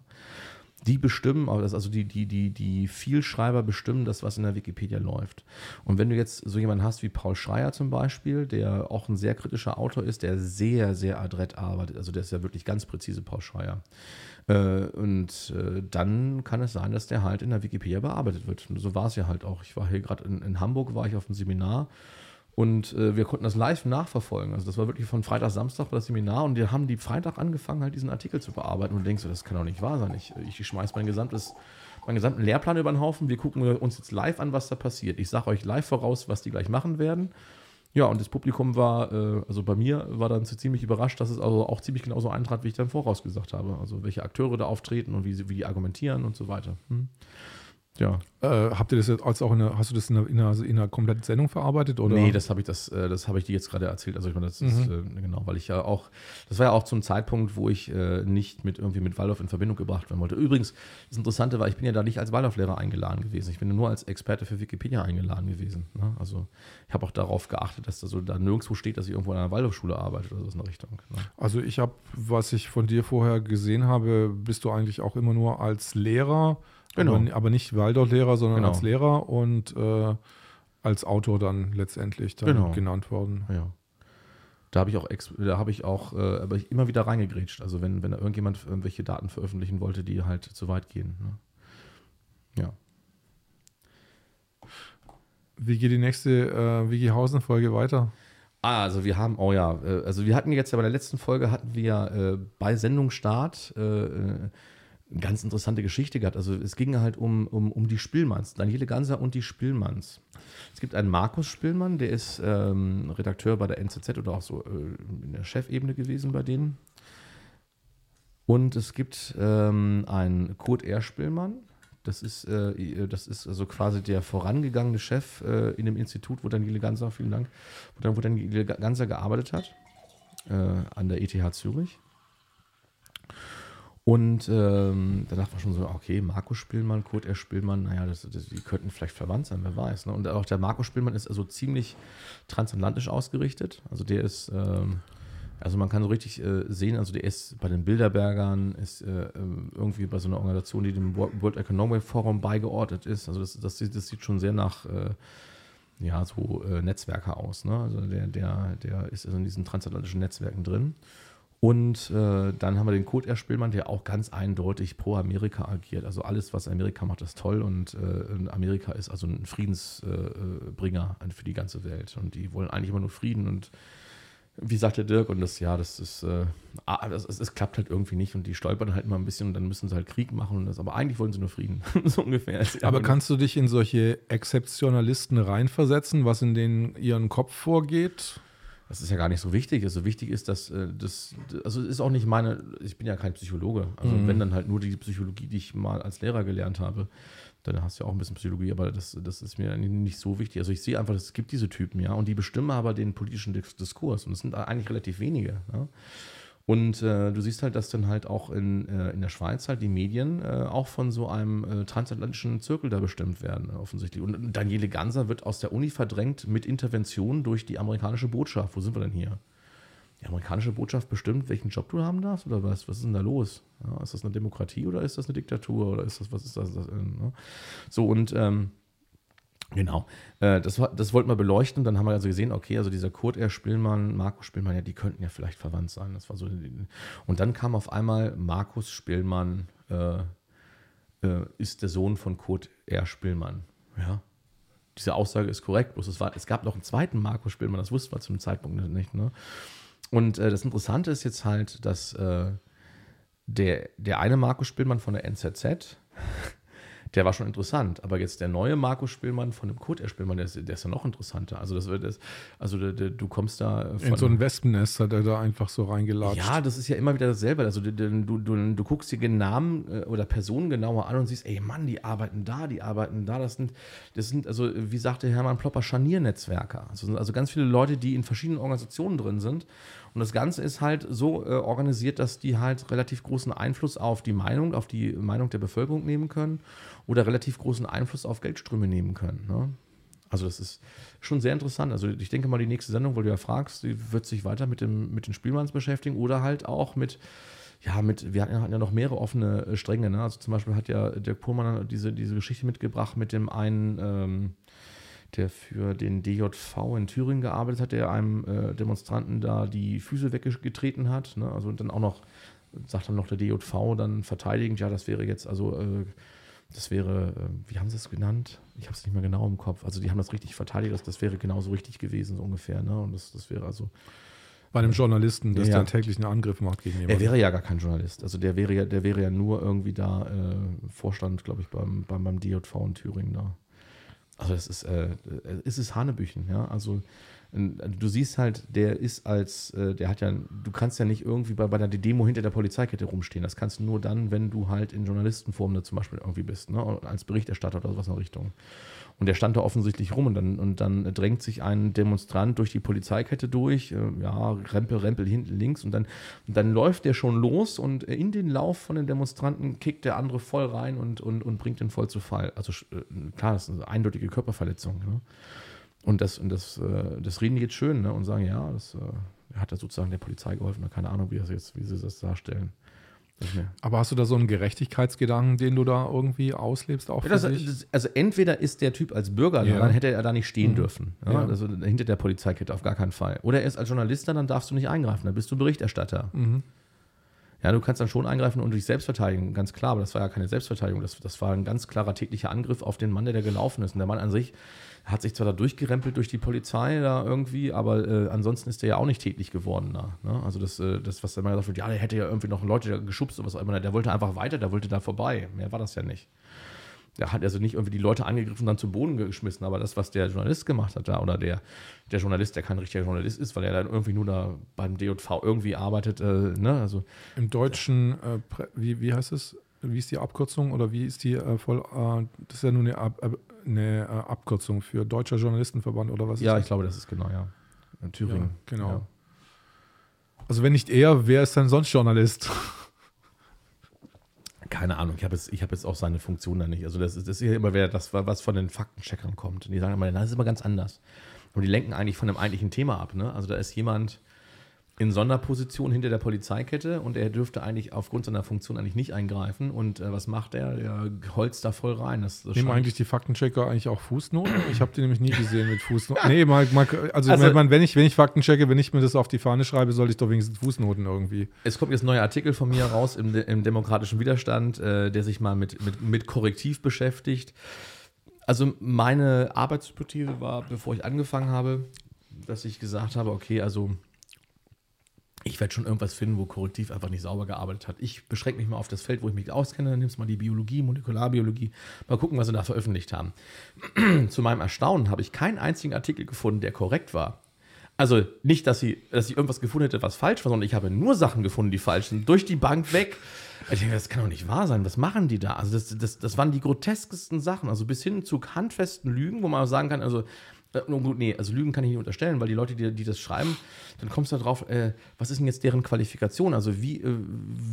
Die bestimmen, also die, die, die, die Vielschreiber bestimmen das, was in der Wikipedia läuft. Und wenn du jetzt so jemanden hast wie Paul Schreier zum Beispiel, der auch ein sehr kritischer Autor ist, der sehr, sehr adrett arbeitet, also der ist ja wirklich ganz präzise Paul Schreier. Äh, und äh, dann kann es sein, dass der halt in der Wikipedia bearbeitet wird. Und so war es ja halt auch. Ich war hier gerade in, in Hamburg, war ich auf einem Seminar und äh, wir konnten das live nachverfolgen. Also das war wirklich von Freitag, Samstag war das Seminar und wir haben die Freitag angefangen, halt diesen Artikel zu bearbeiten. Und du denkst, das kann doch nicht wahr sein. Ich, ich schmeiß mein gesamtes, meinen gesamten Lehrplan über den Haufen. Wir gucken uns jetzt live an, was da passiert. Ich sage euch live voraus, was die gleich machen werden. Ja, und das Publikum war, äh, also bei mir war dann so ziemlich überrascht, dass es also auch ziemlich genauso eintrat, wie ich dann vorausgesagt habe. Also welche Akteure da auftreten und wie, sie, wie die argumentieren und so weiter. Hm. Ja. Äh, habt ihr das jetzt als auch in einer, hast du das in einer, in einer, in einer kompletten Sendung verarbeitet? Oder? Nee, das habe ich, das, äh, das habe ich dir jetzt gerade erzählt. Also ich meine, das ist Mhm. äh, genau, weil ich ja auch, das war ja auch zum Zeitpunkt, wo ich äh, nicht mit irgendwie mit Waldorf in Verbindung gebracht werden wollte. Übrigens, das Interessante war, ich bin ja da nicht als Waldorflehrer eingeladen gewesen. Ich bin nur als Experte für Wikipedia eingeladen gewesen. Ne? Also ich habe auch darauf geachtet, dass da so da nirgendwo steht, dass ich irgendwo an einer Waldorfschule arbeite oder so in der Richtung. Ne? Also ich habe, was ich von dir vorher gesehen habe, bist du eigentlich auch immer nur als Lehrer, Genau. aber, aber nicht Waldorf-Lehrer, sondern Genau. als Lehrer und äh, als Autor dann letztendlich dann Genau. genannt worden. Ja. Da habe ich auch, da habe ich auch, äh, aber ich immer wieder reingegrätscht. Also wenn, wenn da irgendjemand irgendwelche Daten veröffentlichen wollte, die halt zu weit gehen. Ne? Ja. Wie geht die nächste äh, Wigihausen-Folge weiter? Ah, also wir haben, oh ja, äh, also wir hatten jetzt ja bei der letzten Folge hatten wir äh, bei Sendungsstart äh, äh, ganz interessante Geschichte gehabt. Also es ging halt um, um, um die Spielmanns, Daniele Ganser und die Spielmanns. Es gibt einen Markus Spielmann, der ist ähm, Redakteur bei der NZZ oder auch so äh, in der Chefebene gewesen bei denen. Und es gibt ähm, einen Kurt R. Spielmann. Das ist, äh, das ist also quasi der vorangegangene Chef äh, in dem Institut, wo Daniele Ganser, vielen Dank, wo, dann, wo Daniele Ganser gearbeitet hat, äh, an der ETH Zürich. Und ähm, da dachte man schon so, okay, Markus Spielmann, Kurt R. Spielmann, naja, das, das, die könnten vielleicht verwandt sein, wer weiß. Ne? Und auch der Markus Spielmann ist also ziemlich transatlantisch ausgerichtet. Also der ist, ähm, also man kann so richtig äh, sehen, also der ist bei den Bilderbergern, ist äh, ähm, irgendwie bei so einer Organisation, die dem Wo- World Economic Forum beigeordnet ist. Also das, das, sieht, das sieht schon sehr nach äh, ja, so äh, Netzwerker aus. Ne? Also der, der, der ist also in diesen transatlantischen Netzwerken drin. Und äh, dann haben wir den Kurt R. Spielmann, der auch ganz eindeutig pro Amerika agiert. Also alles, was Amerika macht, ist toll und äh, Amerika ist also ein Friedensbringer äh, für die ganze Welt. Und die wollen eigentlich immer nur Frieden und wie sagt der Dirk, und das, ja, das ist, äh, ah, das, es, es klappt halt irgendwie nicht und die stolpern halt immer ein bisschen und dann müssen sie halt Krieg machen und das, aber eigentlich wollen sie nur Frieden, so ungefähr. Aber kannst du dich in solche Exzeptionalisten reinversetzen, was in denen ihren Kopf vorgeht? Das ist ja gar nicht so wichtig. Also wichtig ist, dass äh, das, also es ist auch nicht meine, ich bin ja kein Psychologe. Also Mhm. wenn dann halt nur die Psychologie, die ich mal als Lehrer gelernt habe, dann hast du ja auch ein bisschen Psychologie, aber das, das ist mir nicht so wichtig. Also ich sehe einfach, es gibt diese Typen, ja, und die bestimmen aber den politischen Dis- Diskurs und es sind eigentlich relativ wenige. Ja? Und äh, du siehst halt, dass dann halt auch in, äh, in der Schweiz halt die Medien äh, auch von so einem äh, transatlantischen Zirkel da bestimmt werden, offensichtlich. Und Daniele Ganser wird aus der Uni verdrängt mit Intervention durch die amerikanische Botschaft. Wo sind wir denn hier? Die amerikanische Botschaft bestimmt, welchen Job du haben darfst oder was? Was ist denn da los? Ja, ist das eine Demokratie oder ist das eine Diktatur oder ist das, was ist das? das äh, ne? So und ähm, Genau. Äh, das, das wollten wir beleuchten. Dann haben wir also gesehen, okay, also dieser Kurt R. Spielmann, Markus Spielmann, ja, die könnten ja vielleicht verwandt sein. Das war so. Und dann kam auf einmal Markus Spielmann, äh, äh, ist der Sohn von Kurt R. Spielmann. Ja. Diese Aussage ist korrekt, bloß es, war, es gab noch einen zweiten Markus Spielmann, das wussten wir zu dem Zeitpunkt nicht. Ne? Und äh, das Interessante ist jetzt halt, dass äh, der, der eine Markus Spielmann von der NZZ, der war schon interessant, aber jetzt der neue Markus Spielmann von dem Kurt. Spielmann, der ist, der ist ja noch interessanter. Also das wird also der, der, du kommst da äh, In so ein Wespennest hat er da einfach so reingelatscht. ja, das ist ja immer wieder dasselbe. Also du, du, du, du guckst dir den Namen äh, oder Personen genauer an und siehst, ey Mann, die arbeiten da, die arbeiten da. Das sind, das sind also, wie sagte Hermann Plopper, Scharniernetzwerker. Also, sind also ganz viele Leute, die in verschiedenen Organisationen drin sind. Und das Ganze ist halt so äh, organisiert, dass die halt relativ großen Einfluss auf die Meinung, auf die Meinung der Bevölkerung nehmen können oder relativ großen Einfluss auf Geldströme nehmen können. Ne? Also das ist schon sehr interessant. Also ich denke mal, die nächste Sendung, weil du ja fragst, die wird sich weiter mit, dem, mit den Spielmanns beschäftigen oder halt auch mit, ja, mit, wir hatten ja- hatten ja noch mehrere offene äh, Stränge. Ne? Also zum Beispiel hat ja Dirk Pohlmann diese, diese Geschichte mitgebracht mit dem einen, ähm, der für den DJV in Thüringen gearbeitet hat, der einem äh, Demonstranten da die Füße weggetreten hat. Ne? Also dann auch noch, sagt dann noch der DJV dann verteidigend, ja, das wäre jetzt, also äh, das wäre, äh, wie haben sie es genannt? Ich habe es nicht mehr genau im Kopf. Also die haben das richtig verteidigt, das, das wäre genauso richtig gewesen, so ungefähr. Ne? Und das, das wäre also. Bei einem Journalisten, der Ja. dann täglich einen Angriff macht gegen Er jemanden. wäre ja gar kein Journalist. Also der wäre ja, der wäre ja nur irgendwie da äh, Vorstand, glaube ich, beim, beim, beim DJV in Thüringen da. Also das ist, äh, es ist Hanebüchen, ja. Also Du siehst halt, der ist als, äh, der hat ja, du kannst ja nicht irgendwie bei, bei einer Demo hinter der Polizeikette rumstehen. Das kannst du nur dann, wenn du halt in Journalistenform da zum Beispiel irgendwie bist, ne? als Berichterstatter oder sowas in der Richtung. Und der stand da offensichtlich rum und dann, und dann drängt sich ein Demonstrant durch die Polizeikette durch, äh, ja, Rempel, Rempel hinten links und dann, und dann läuft der schon los und in den Lauf von den Demonstranten kickt der andere voll rein und, und, und bringt den voll zu Fall. Also äh, klar, das ist eine eindeutige Körperverletzung. Ne? Und das, und das, äh, das reden die jetzt schön ne? und sagen, ja, das hat da sozusagen der Polizei geholfen. Keine Ahnung, wie, das jetzt, wie sie das darstellen. Aber hast du da so einen Gerechtigkeitsgedanken, den du da irgendwie auslebst? Auch ja, das, das, also entweder ist der Typ als Bürger, ja. dann hätte er da nicht stehen mhm. dürfen. Ja. Also hinter der Polizeikette auf gar keinen Fall. Oder er ist als Journalist dann darfst du nicht eingreifen, dann bist du Berichterstatter. Mhm. Ja, du kannst dann schon eingreifen und dich selbst verteidigen, ganz klar, aber das war ja keine Selbstverteidigung, das, das war ein ganz klarer täglicher Angriff auf den Mann, der da gelaufen ist. Und der Mann an sich hat sich zwar da durchgerempelt durch die Polizei da irgendwie, aber äh, ansonsten ist der ja auch nicht tätlich geworden da. Ne? Also das, äh, das, was immer gesagt wird, ja, der hätte ja irgendwie noch Leute geschubst oder was auch immer. Der wollte einfach weiter, der wollte da vorbei. Mehr war das ja nicht. Der hat also nicht irgendwie die Leute angegriffen und dann zu Boden geschmissen, aber das, was der Journalist gemacht hat da, oder der, der Journalist, der kein richtiger Journalist ist, weil er dann irgendwie nur da beim DJV irgendwie arbeitet, äh, ne? Also, Im Deutschen, äh, wie, wie heißt es? Wie ist die Abkürzung oder wie ist die äh, voll? Äh, das ist ja nur eine Ab eine äh, Abkürzung für Deutscher Journalistenverband oder was? Ja, ich glaube, das ist genau, ja. In Thüringen. Ja, genau. Ja. Also wenn nicht er, wer ist denn sonst Journalist? Keine Ahnung, ich habe jetzt, hab jetzt auch seine Funktion da nicht. Also das ist, das ist immer wieder das, was von den Faktencheckern kommt. Und die sagen immer, das ist immer ganz anders. Und die lenken eigentlich von dem eigentlichen Thema ab. Ne? Also da ist jemand, in Sonderposition hinter der Polizeikette und er dürfte eigentlich aufgrund seiner Funktion eigentlich nicht eingreifen. Und äh, was macht er? Er holzt da voll rein. Das, das Nehmen eigentlich die Faktenchecker eigentlich auch Fußnoten? Ich habe die nämlich nie gesehen mit Fußnoten. nee, mal, mal, also, also wenn, wenn, ich, wenn ich Fakten checke, wenn ich mir das auf die Fahne schreibe, soll ich doch wenigstens Fußnoten irgendwie. Es kommt jetzt ein neuer Artikel von mir raus im, im demokratischen Widerstand, äh, der sich mal mit, mit, mit Korrektiv beschäftigt. Also meine Arbeitshypothese war, bevor ich angefangen habe, dass ich gesagt habe, okay, also ich werde schon irgendwas finden, wo Korrektiv einfach nicht sauber gearbeitet hat. Ich beschränke mich mal auf das Feld, wo ich mich auskenne. Dann nimmst du mal die Biologie, Molekularbiologie. Mal gucken, was sie da veröffentlicht haben. Zu meinem Erstaunen habe ich keinen einzigen Artikel gefunden, der korrekt war. Also nicht, dass, sie, dass ich irgendwas gefunden hätte, was falsch war, sondern ich habe nur Sachen gefunden, die falsch sind. Durch die Bank weg. Ich denke, das kann doch nicht wahr sein. Was machen die da? Also das, das, das waren die groteskesten Sachen. Also bis hin zu handfesten Lügen, wo man sagen kann, also äh, nee, also Lügen kann ich nicht unterstellen, weil die Leute, die, die das schreiben, dann kommst du darauf, äh, was ist denn jetzt deren Qualifikation? Also wie, äh,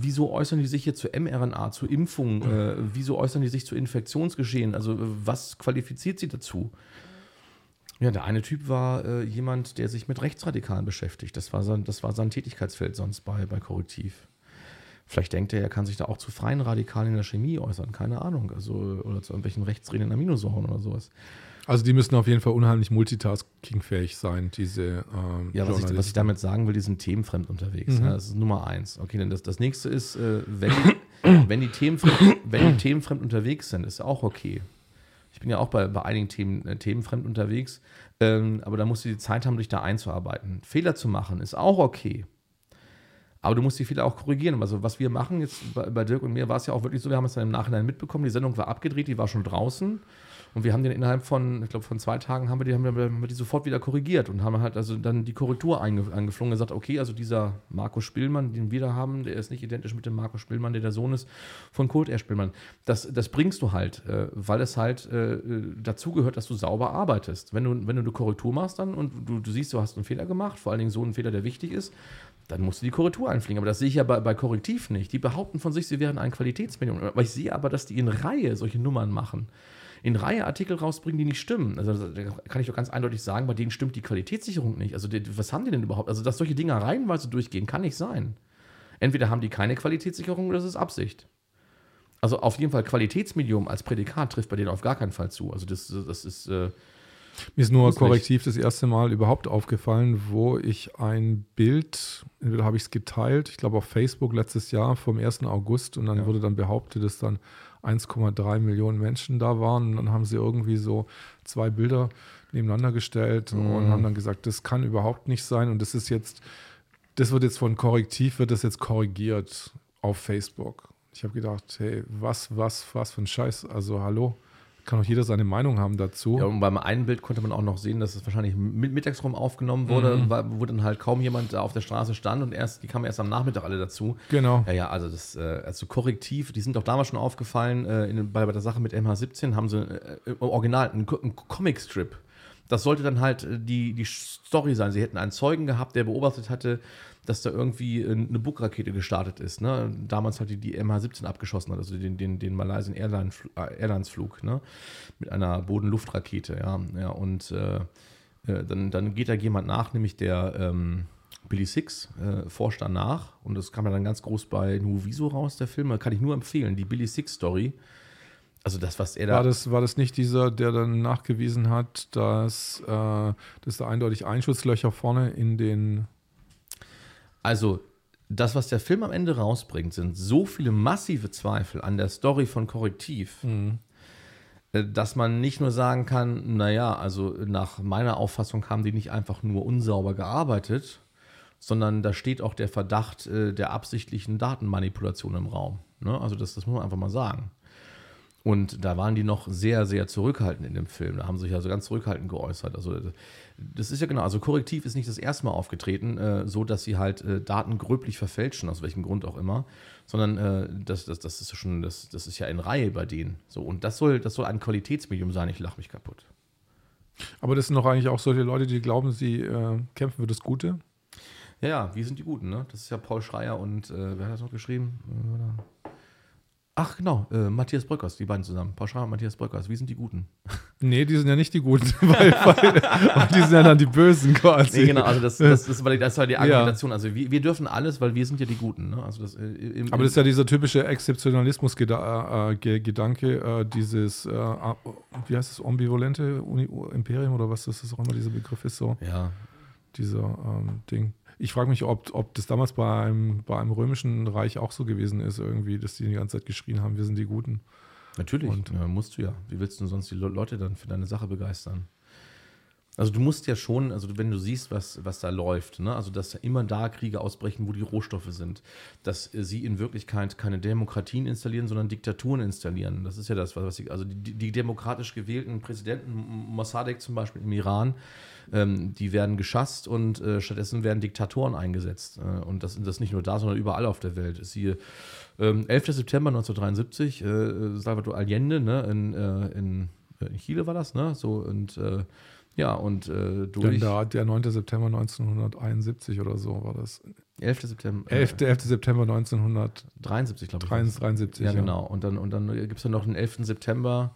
wieso äußern die sich hier zu mRNA, zu Impfungen? Äh, wieso äußern die sich zu Infektionsgeschehen? Also äh, was qualifiziert sie dazu? Ja, der eine Typ war äh, jemand, der sich mit Rechtsradikalen beschäftigt. Das war sein, das war sein Tätigkeitsfeld sonst bei, bei Korrektiv. Vielleicht denkt er, er kann sich da auch zu freien Radikalen in der Chemie äußern, keine Ahnung. Also, oder zu irgendwelchen rechtsredenden Aminosäuren oder sowas. Also die müssen auf jeden Fall unheimlich multitaskingfähig sein, diese ähm, Ja, was ich, was ich, damit sagen will, die sind themenfremd unterwegs. Mhm. Ja, das ist Nummer eins. Okay, dann das, das nächste ist, äh, wenn, die, wenn, die themenfremd, wenn die themenfremd unterwegs sind, ist auch okay. Ich bin ja auch bei, bei einigen Themen äh, themenfremd unterwegs, ähm, aber da musst du die Zeit haben, dich da einzuarbeiten. Fehler zu machen ist auch okay. Aber du musst die Fehler auch korrigieren. Also, was wir machen jetzt bei, bei Dirk und mir war es ja auch wirklich so, wir haben es dann im Nachhinein mitbekommen, die Sendung war abgedreht, die war schon draußen. Und wir haben den innerhalb von, ich glaube, von zwei Tagen haben wir die, haben wir, die sofort wieder korrigiert und haben halt also dann die Korrektur einge, eingeflogen und gesagt, okay, also dieser Marco Spillmann, den wir da haben, der ist nicht identisch mit dem Marco Spillmann, der der Sohn ist von Kurt R. Spillmann. Das, das bringst du halt, äh, weil es halt äh, dazugehört, dass du sauber arbeitest. Wenn du, wenn du eine Korrektur machst dann und du, du siehst, du hast einen Fehler gemacht, vor allen Dingen so einen Fehler, der wichtig ist, dann musst du die Korrektur einfliegen. Aber das sehe ich ja bei, bei Korrektiv nicht. Die behaupten von sich, sie wären ein Qualitätsmedium. Aber ich sehe aber, dass die in Reihe solche Nummern machen in Reihe Artikel rausbringen, die nicht stimmen. Also da kann ich doch ganz eindeutig sagen, bei denen stimmt die Qualitätssicherung nicht. Also die, was haben die denn überhaupt? Also dass solche Dinge reihenweise durchgehen, kann nicht sein. Entweder haben die keine Qualitätssicherung oder das ist Absicht. Also auf jeden Fall Qualitätsmedium als Prädikat trifft bei denen auf gar keinen Fall zu. Also das, das ist äh, mir ist nur korrektiv das erste Mal überhaupt aufgefallen, wo ich ein Bild, entweder habe ich es geteilt, ich glaube auf Facebook letztes Jahr vom 1. August und dann ja. wurde dann behauptet, dass dann 1,3 Millionen Menschen da waren. Und dann haben sie irgendwie so zwei Bilder nebeneinander gestellt mhm. und haben dann gesagt, das kann überhaupt nicht sein. Und das ist jetzt, das wird jetzt von Korrektiv, wird das jetzt korrigiert auf Facebook. Ich habe gedacht, hey, was, was, was für ein Scheiß. Also hallo, Kann auch jeder seine Meinung haben dazu. Ja, und beim einen Bild konnte man auch noch sehen, dass es wahrscheinlich mit mittags rum aufgenommen wurde, Mhm. weil- wo dann halt kaum jemand da auf der Straße stand und erst, die kamen erst am Nachmittag alle dazu. Genau. Ja, ja, also das, äh, also korrektiv, die sind auch damals schon aufgefallen, äh, in, bei, bei der Sache mit MH17 haben sie äh, im Original einen, einen Comicstrip. Das sollte dann halt äh, die, die Story sein. Sie hätten einen Zeugen gehabt, der beobachtet hatte, dass da irgendwie äh, eine Bug-Rakete gestartet ist. Ne? Damals hat die die MH17 abgeschossen also den, den, den Malaysian Airline, äh, Airlines-Flug ne? mit einer Boden-Luft-Rakete. Ja? Ja, und äh, dann, dann geht da jemand nach, nämlich der ähm, Billy Six, äh, forscht danach. Und das kam ja dann ganz groß bei Nuviso raus, der Film. Kann ich nur empfehlen, die Billy Six-Story. Also das, was er da. War das, war das nicht dieser, der dann nachgewiesen hat, dass, äh, dass da eindeutig Einschusslöcher vorne in den. Also, das, was der Film am Ende rausbringt, sind so viele massive Zweifel an der Story von Korrektiv, äh, dass man nicht nur sagen kann, naja, also nach meiner Auffassung haben die nicht einfach nur unsauber gearbeitet, sondern da steht auch der Verdacht äh, der absichtlichen Datenmanipulation im Raum. Ne? Also das, das muss man einfach mal sagen. Und da waren die noch sehr, sehr zurückhaltend in dem Film. Da haben sie sich also ganz zurückhaltend geäußert. Also das ist ja genau, also Korrektiv ist nicht das erste Mal aufgetreten, äh, so dass sie halt äh, Daten gröblich verfälschen, aus welchem Grund auch immer, sondern äh, das, das, das ist schon, das, das ist ja in Reihe bei denen. So, und das soll, das soll ein Qualitätsmedium sein, ich lach mich kaputt. Aber das sind doch eigentlich auch solche Leute, die glauben, sie äh, kämpfen für das Gute. Ja, ja, wir sind die Guten, ne? Das ist ja Paul Schreier und äh, wer hat das noch geschrieben? Äh, warte. Ach, genau, äh, Matthias Bröckers, die beiden zusammen. Paul Schreier und Matthias Bröckers, wir sind die Guten. Nee, die sind ja nicht die Guten, weil, weil, weil die sind ja dann die Bösen quasi. Nee, genau, also das, das, das, war, die, das war die Argumentation. Also wir, wir dürfen alles, weil wir sind ja die Guten. Ne? Also das, äh, im, Aber das ist ja dieser typische Exzeptionalismus-Gedanke, äh, dieses, äh, wie heißt das, ambivalente Uni Imperium oder was das ist auch immer dieser Begriff ist, so ja, dieser ähm, Ding. Ich frage mich, ob, ob das damals bei einem, bei einem römischen Reich auch so gewesen ist, irgendwie, dass die die ganze Zeit geschrien haben, wir sind die Guten. natürlich. Und- ja, musst du ja. Wie willst du sonst die Le- Leute dann für deine Sache begeistern? Also du musst ja schon, also wenn du siehst, was, was da läuft, ne? also dass immer da Kriege ausbrechen, wo die Rohstoffe sind, dass sie in Wirklichkeit keine Demokratien installieren, sondern Diktaturen installieren. Das ist ja das, was ich, also die, die demokratisch gewählten Präsidenten, Mossadegh zum Beispiel im Iran, ähm, die werden geschasst und äh, stattdessen werden Diktatoren eingesetzt. Äh, und das, das nicht nur da, sondern überall auf der Welt. Siehe ähm, 11. September 1973, äh, Salvador Allende, ne, in, äh, in, äh, in Chile war das, ne? So und äh, ja, und äh, Denn durch da, der 9. September 1971 oder so war das. 11. September 11. 11. September 1973, 73, glaube ich. ja. Ja, genau. Und dann, und dann gibt es ja noch den 11. September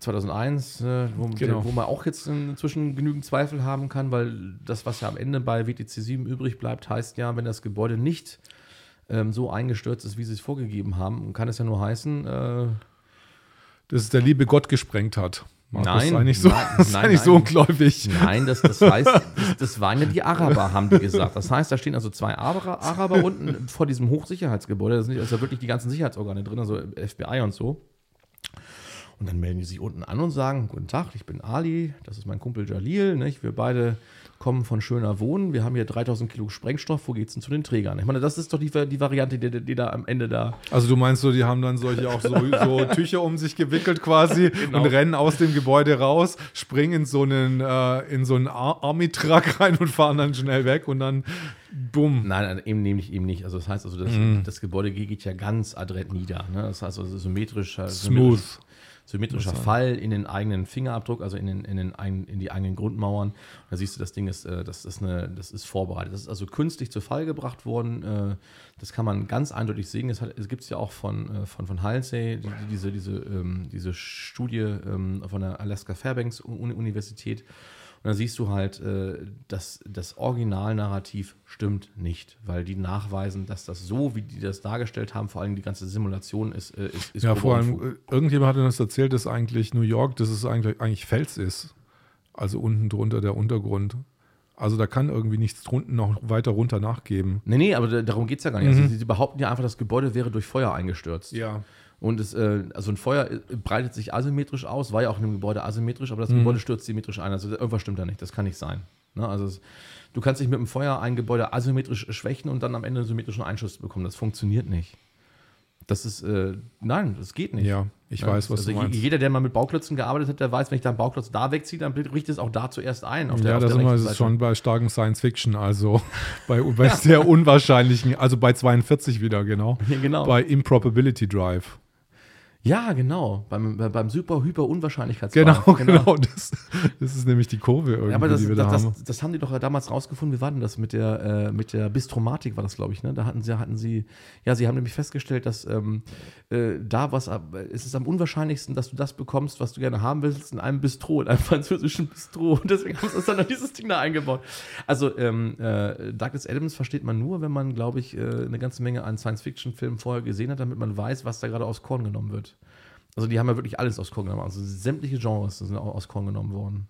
2001, äh, wo, Genau. wo man auch jetzt inzwischen genügend Zweifel haben kann, weil das, was ja am Ende bei WTC 7 übrig bleibt, heißt ja, wenn das Gebäude nicht ähm, so eingestürzt ist, wie sie es vorgegeben haben, kann es ja nur heißen, äh, Dass es der liebe Gott gesprengt hat. Markus, Nein, sei nicht so, nein, sei nein, nicht so ungläubig. Nein, das, das heißt, das, das waren ja die Araber, haben die gesagt. Das heißt, da stehen also zwei Araber, Araber unten vor diesem Hochsicherheitsgebäude. Da sind also wirklich die ganzen Sicherheitsorgane drin, also FBI und so. Und dann melden die sich unten an und sagen: Guten Tag, ich bin Ali, das ist mein Kumpel Jalil. Nicht? Wir beide kommen von schöner Wohnen. Wir haben hier 3000 Kilo Sprengstoff. Wo geht's denn zu den Trägern? Ich meine, das ist doch die, die Variante, die, die da am Ende da. Also du meinst so, die haben dann solche auch so, so Tücher um sich gewickelt quasi Genau. und rennen aus dem Gebäude raus, springen in so einen, äh, in so einen Ar Army-Truck rein und fahren dann schnell weg und dann bumm. Nein, nein, eben nämlich eben nicht. Also das heißt, also das, Mhm. das Gebäude geht ja ganz adrett nieder. Ne? Das heißt also symmetrisch, Smooth. Symmetrischer. Fall in den eigenen Fingerabdruck, also in, den, in, den in die eigenen Grundmauern. Da siehst du, das Ding ist, äh, das ist, eine, das ist vorbereitet. Das ist also künstlich zu Fall gebracht worden. Äh, Das kann man ganz eindeutig sehen. Es, gibt es ja auch von, äh, von, von Halsey, die, die, diese, diese, ähm, diese Studie ähm, von der Alaska Fairbanks Uni Universität. Und dann siehst du halt, äh, dass das Originalnarrativ stimmt nicht, weil die nachweisen, dass das so, wie die das dargestellt haben, vor allem die ganze Simulation ist, äh, ist, ist Ja, vor allem, äh, irgendjemand hat uns erzählt, dass eigentlich New York, dass es eigentlich, eigentlich Fels ist. Also unten drunter der Untergrund. Also da kann irgendwie nichts drunten noch weiter runter nachgeben. Nee, nee, aber da- darum geht es ja gar nicht. Also, sie, sie behaupten ja einfach, das Gebäude wäre durch Feuer eingestürzt. Ja. Und es, äh, also ein Feuer äh, breitet sich asymmetrisch aus, war ja auch in dem Gebäude asymmetrisch, aber das Mhm. Gebäude stürzt symmetrisch ein. Also irgendwas stimmt da nicht, das kann nicht sein. Ne? Also es, du kannst nicht mit dem Feuer ein Gebäude asymmetrisch schwächen und dann am Ende einen symmetrischen Einschuss bekommen. Das funktioniert nicht. Das ist, äh, nein, das geht nicht. Ja, ich Ja, weiß, was also du meinst. Jeder, der mal mit Bauklötzen gearbeitet hat, der weiß, wenn ich da einen Klotz da wegziehe, dann richtet es auch da zuerst ein. Auf der, ja, auf da der rechten jetzt Seite. schon bei starken Science Fiction, also bei, bei sehr unwahrscheinlichen, also bei 42 wieder, genau. Ja, genau. Bei Improbability Drive. Ja, genau. Beim, bei- beim super hyper Genau, Unwahrscheinlichkeitsgrad. genau. Das, das ist nämlich die Kurve irgendwie, Ja, aber das, die wir das, da das, haben. das haben die doch damals rausgefunden. Wie war denn das mit der, äh, mit der Bistromatik, war das, glaube ich, ne? Da hatten sie, hatten sie, ja, sie haben nämlich festgestellt, dass ähm, äh, da was, es ist am unwahrscheinlichsten, dass du das bekommst, was du gerne haben willst, in einem Bistro, in einem französischen Bistro. Und deswegen haben sie dann noch dieses Ding da eingebaut. Also, ähm, äh, Douglas Adams versteht man nur, wenn man, glaube ich, äh, eine ganze Menge an Science-Fiction-Filmen vorher gesehen hat, damit man weiß, was da gerade aus Korn genommen wird. Also, die haben ja wirklich alles aus Korn genommen. Also, sämtliche Genres sind auch aus Korn genommen worden.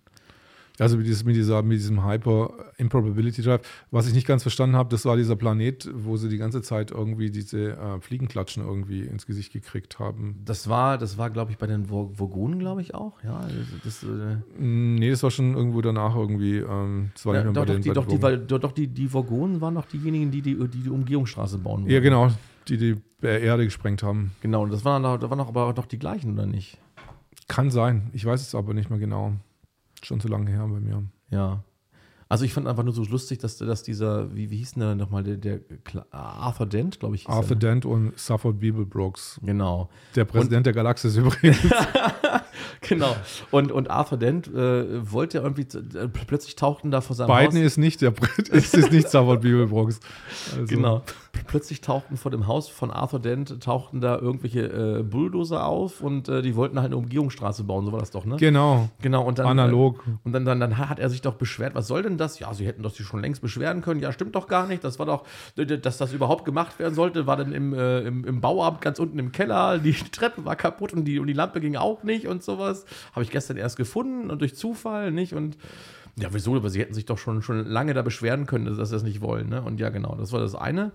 Also mit, dieser, mit diesem Hyper Improbability Drive. Was ich nicht ganz verstanden habe, das war dieser Planet, wo sie die ganze Zeit irgendwie diese äh, Fliegenklatschen irgendwie ins Gesicht gekriegt haben. Das war, das war, glaube ich, bei den Vog- Vogonen, glaube ich, auch. Ja, das, das, äh, Mm, Nee, das war schon irgendwo danach irgendwie. Ähm, das war ja, nicht doch, mehr bei doch, den die, bei doch, den die, Wogen. weil, doch, doch die, die Vogonen waren doch diejenigen, die die, die, die Umgehungsstraße bauen wollten. Ja, genau, die die Erde gesprengt haben. Genau, und das waren, da waren aber doch die gleichen, oder nicht? Kann sein. Ich weiß es aber nicht mehr genau. Schon so lange her bei mir. Ja. Also ich fand einfach nur so lustig, dass, dass dieser, wie, wie hieß denn der nochmal, der, der Arthur Dent, glaube ich. hieß Arthur er, ne? Dent und Safford Beeble-Brooks. Genau. Der Präsident der Galaxis übrigens. Genau. Und, und Arthur Dent äh, wollte irgendwie, äh, plötzlich tauchten da vor seinem Biden Haus. ist nicht der es ist nicht Safford Beeble-Brooks. Also, Genau. Plötzlich tauchten vor dem Haus von Arthur Dent, tauchten da irgendwelche äh, Bulldozer auf und äh, die wollten halt eine Umgehungsstraße bauen, so war das doch, ne? Genau. Genau, und dann. Analog. Äh, und dann, dann, dann hat er sich doch beschwert, was soll denn das? Ja, sie hätten doch sich schon längst beschweren können. Ja, stimmt doch gar nicht. Das war doch, dass das überhaupt gemacht werden sollte, war dann im, äh, im, im Bauamt ganz unten im Keller. Die Treppe war kaputt und die, und die Lampe ging auch nicht und sowas. Habe ich gestern erst gefunden und durch Zufall nicht. Und ja, wieso? Aber sie hätten sich doch schon, schon lange da beschweren können, dass sie das nicht wollen. Ne? Und ja, genau, das war das eine.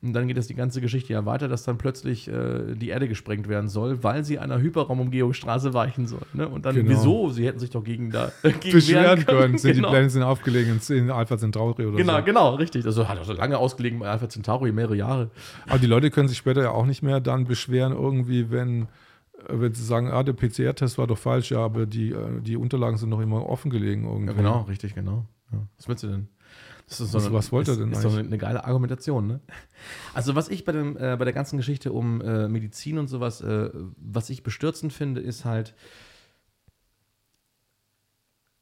Und dann geht es die ganze Geschichte ja weiter, dass dann plötzlich äh, die Erde gesprengt werden soll, weil sie einer Hyperraumumgehungsstraße weichen soll. Ne? Und dann, Genau. wieso? Sie hätten sich doch gegen da gegen Beschweren können. Sind genau. Die Pläne sind aufgelegen in, Alpha Centauri oder Genau, so. genau, richtig. Also hat auch so lange ausgelegen bei Alpha Centauri, mehrere Jahre. Aber die Leute können sich später ja auch nicht mehr dann beschweren, irgendwie, wenn, äh, wenn sie sagen, ah, der PCR-Test war doch falsch, ja, aber die, äh, die Unterlagen sind noch immer offen gelegen irgendwie. Ja, genau, richtig, genau. Ja. Was willst du denn? Das ist so Was- eine, was wollte er denn Ist eigentlich? eine, eine geile Argumentation, ne? Also, was ich bei, dem, äh, bei der ganzen Geschichte um äh, Medizin und sowas, äh, was ich bestürzend finde, ist halt,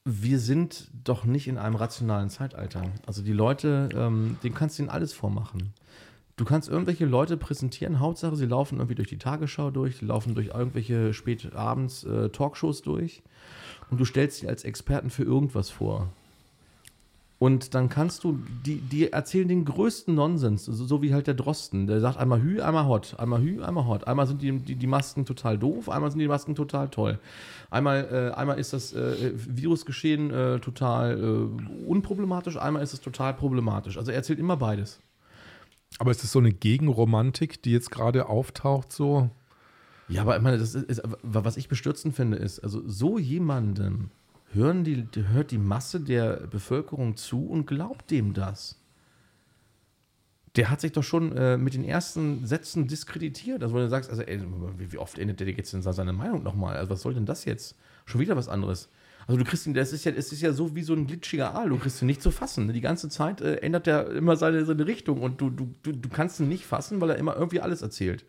wir sind doch nicht in einem rationalen Zeitalter. Also, die Leute, ähm, denen kannst du ihnen alles vormachen. Du kannst irgendwelche Leute präsentieren, Hauptsache, sie laufen irgendwie durch die Tagesschau durch, die laufen durch irgendwelche spätabends äh, Talkshows durch und du stellst sie als Experten für irgendwas vor. Und dann kannst du, die, die erzählen den größten Nonsens, so, so wie halt der Drosten. Der sagt einmal Hü, einmal Hot, einmal Hü, einmal Hot. Einmal sind die, die, die Masken total doof, einmal sind die Masken total toll. Einmal, äh, einmal ist das äh, Virusgeschehen äh, total äh, unproblematisch, einmal ist es total problematisch. Also er erzählt immer beides. Aber ist das so eine Gegenromantik, die jetzt gerade auftaucht, so? Ja, aber ich meine, das ist, ist, was ich bestürzend finde, ist, also so jemandem hören die, hört die Masse der Bevölkerung zu und glaubt dem das. Der hat sich doch schon äh, mit den ersten Sätzen diskreditiert. Also, wenn du sagst, also, ey, wie, oft ändert der jetzt denn seine Meinung nochmal? Also, was soll denn das jetzt? Schon wieder was anderes. Also, du kriegst ihn, das ist ja, es ist ja so wie so ein glitschiger Aal. Du kriegst ihn nicht zu fassen. Die ganze Zeit äh, ändert er immer seine, seine Richtung und du, du, du, du kannst ihn nicht fassen, weil er immer irgendwie alles erzählt.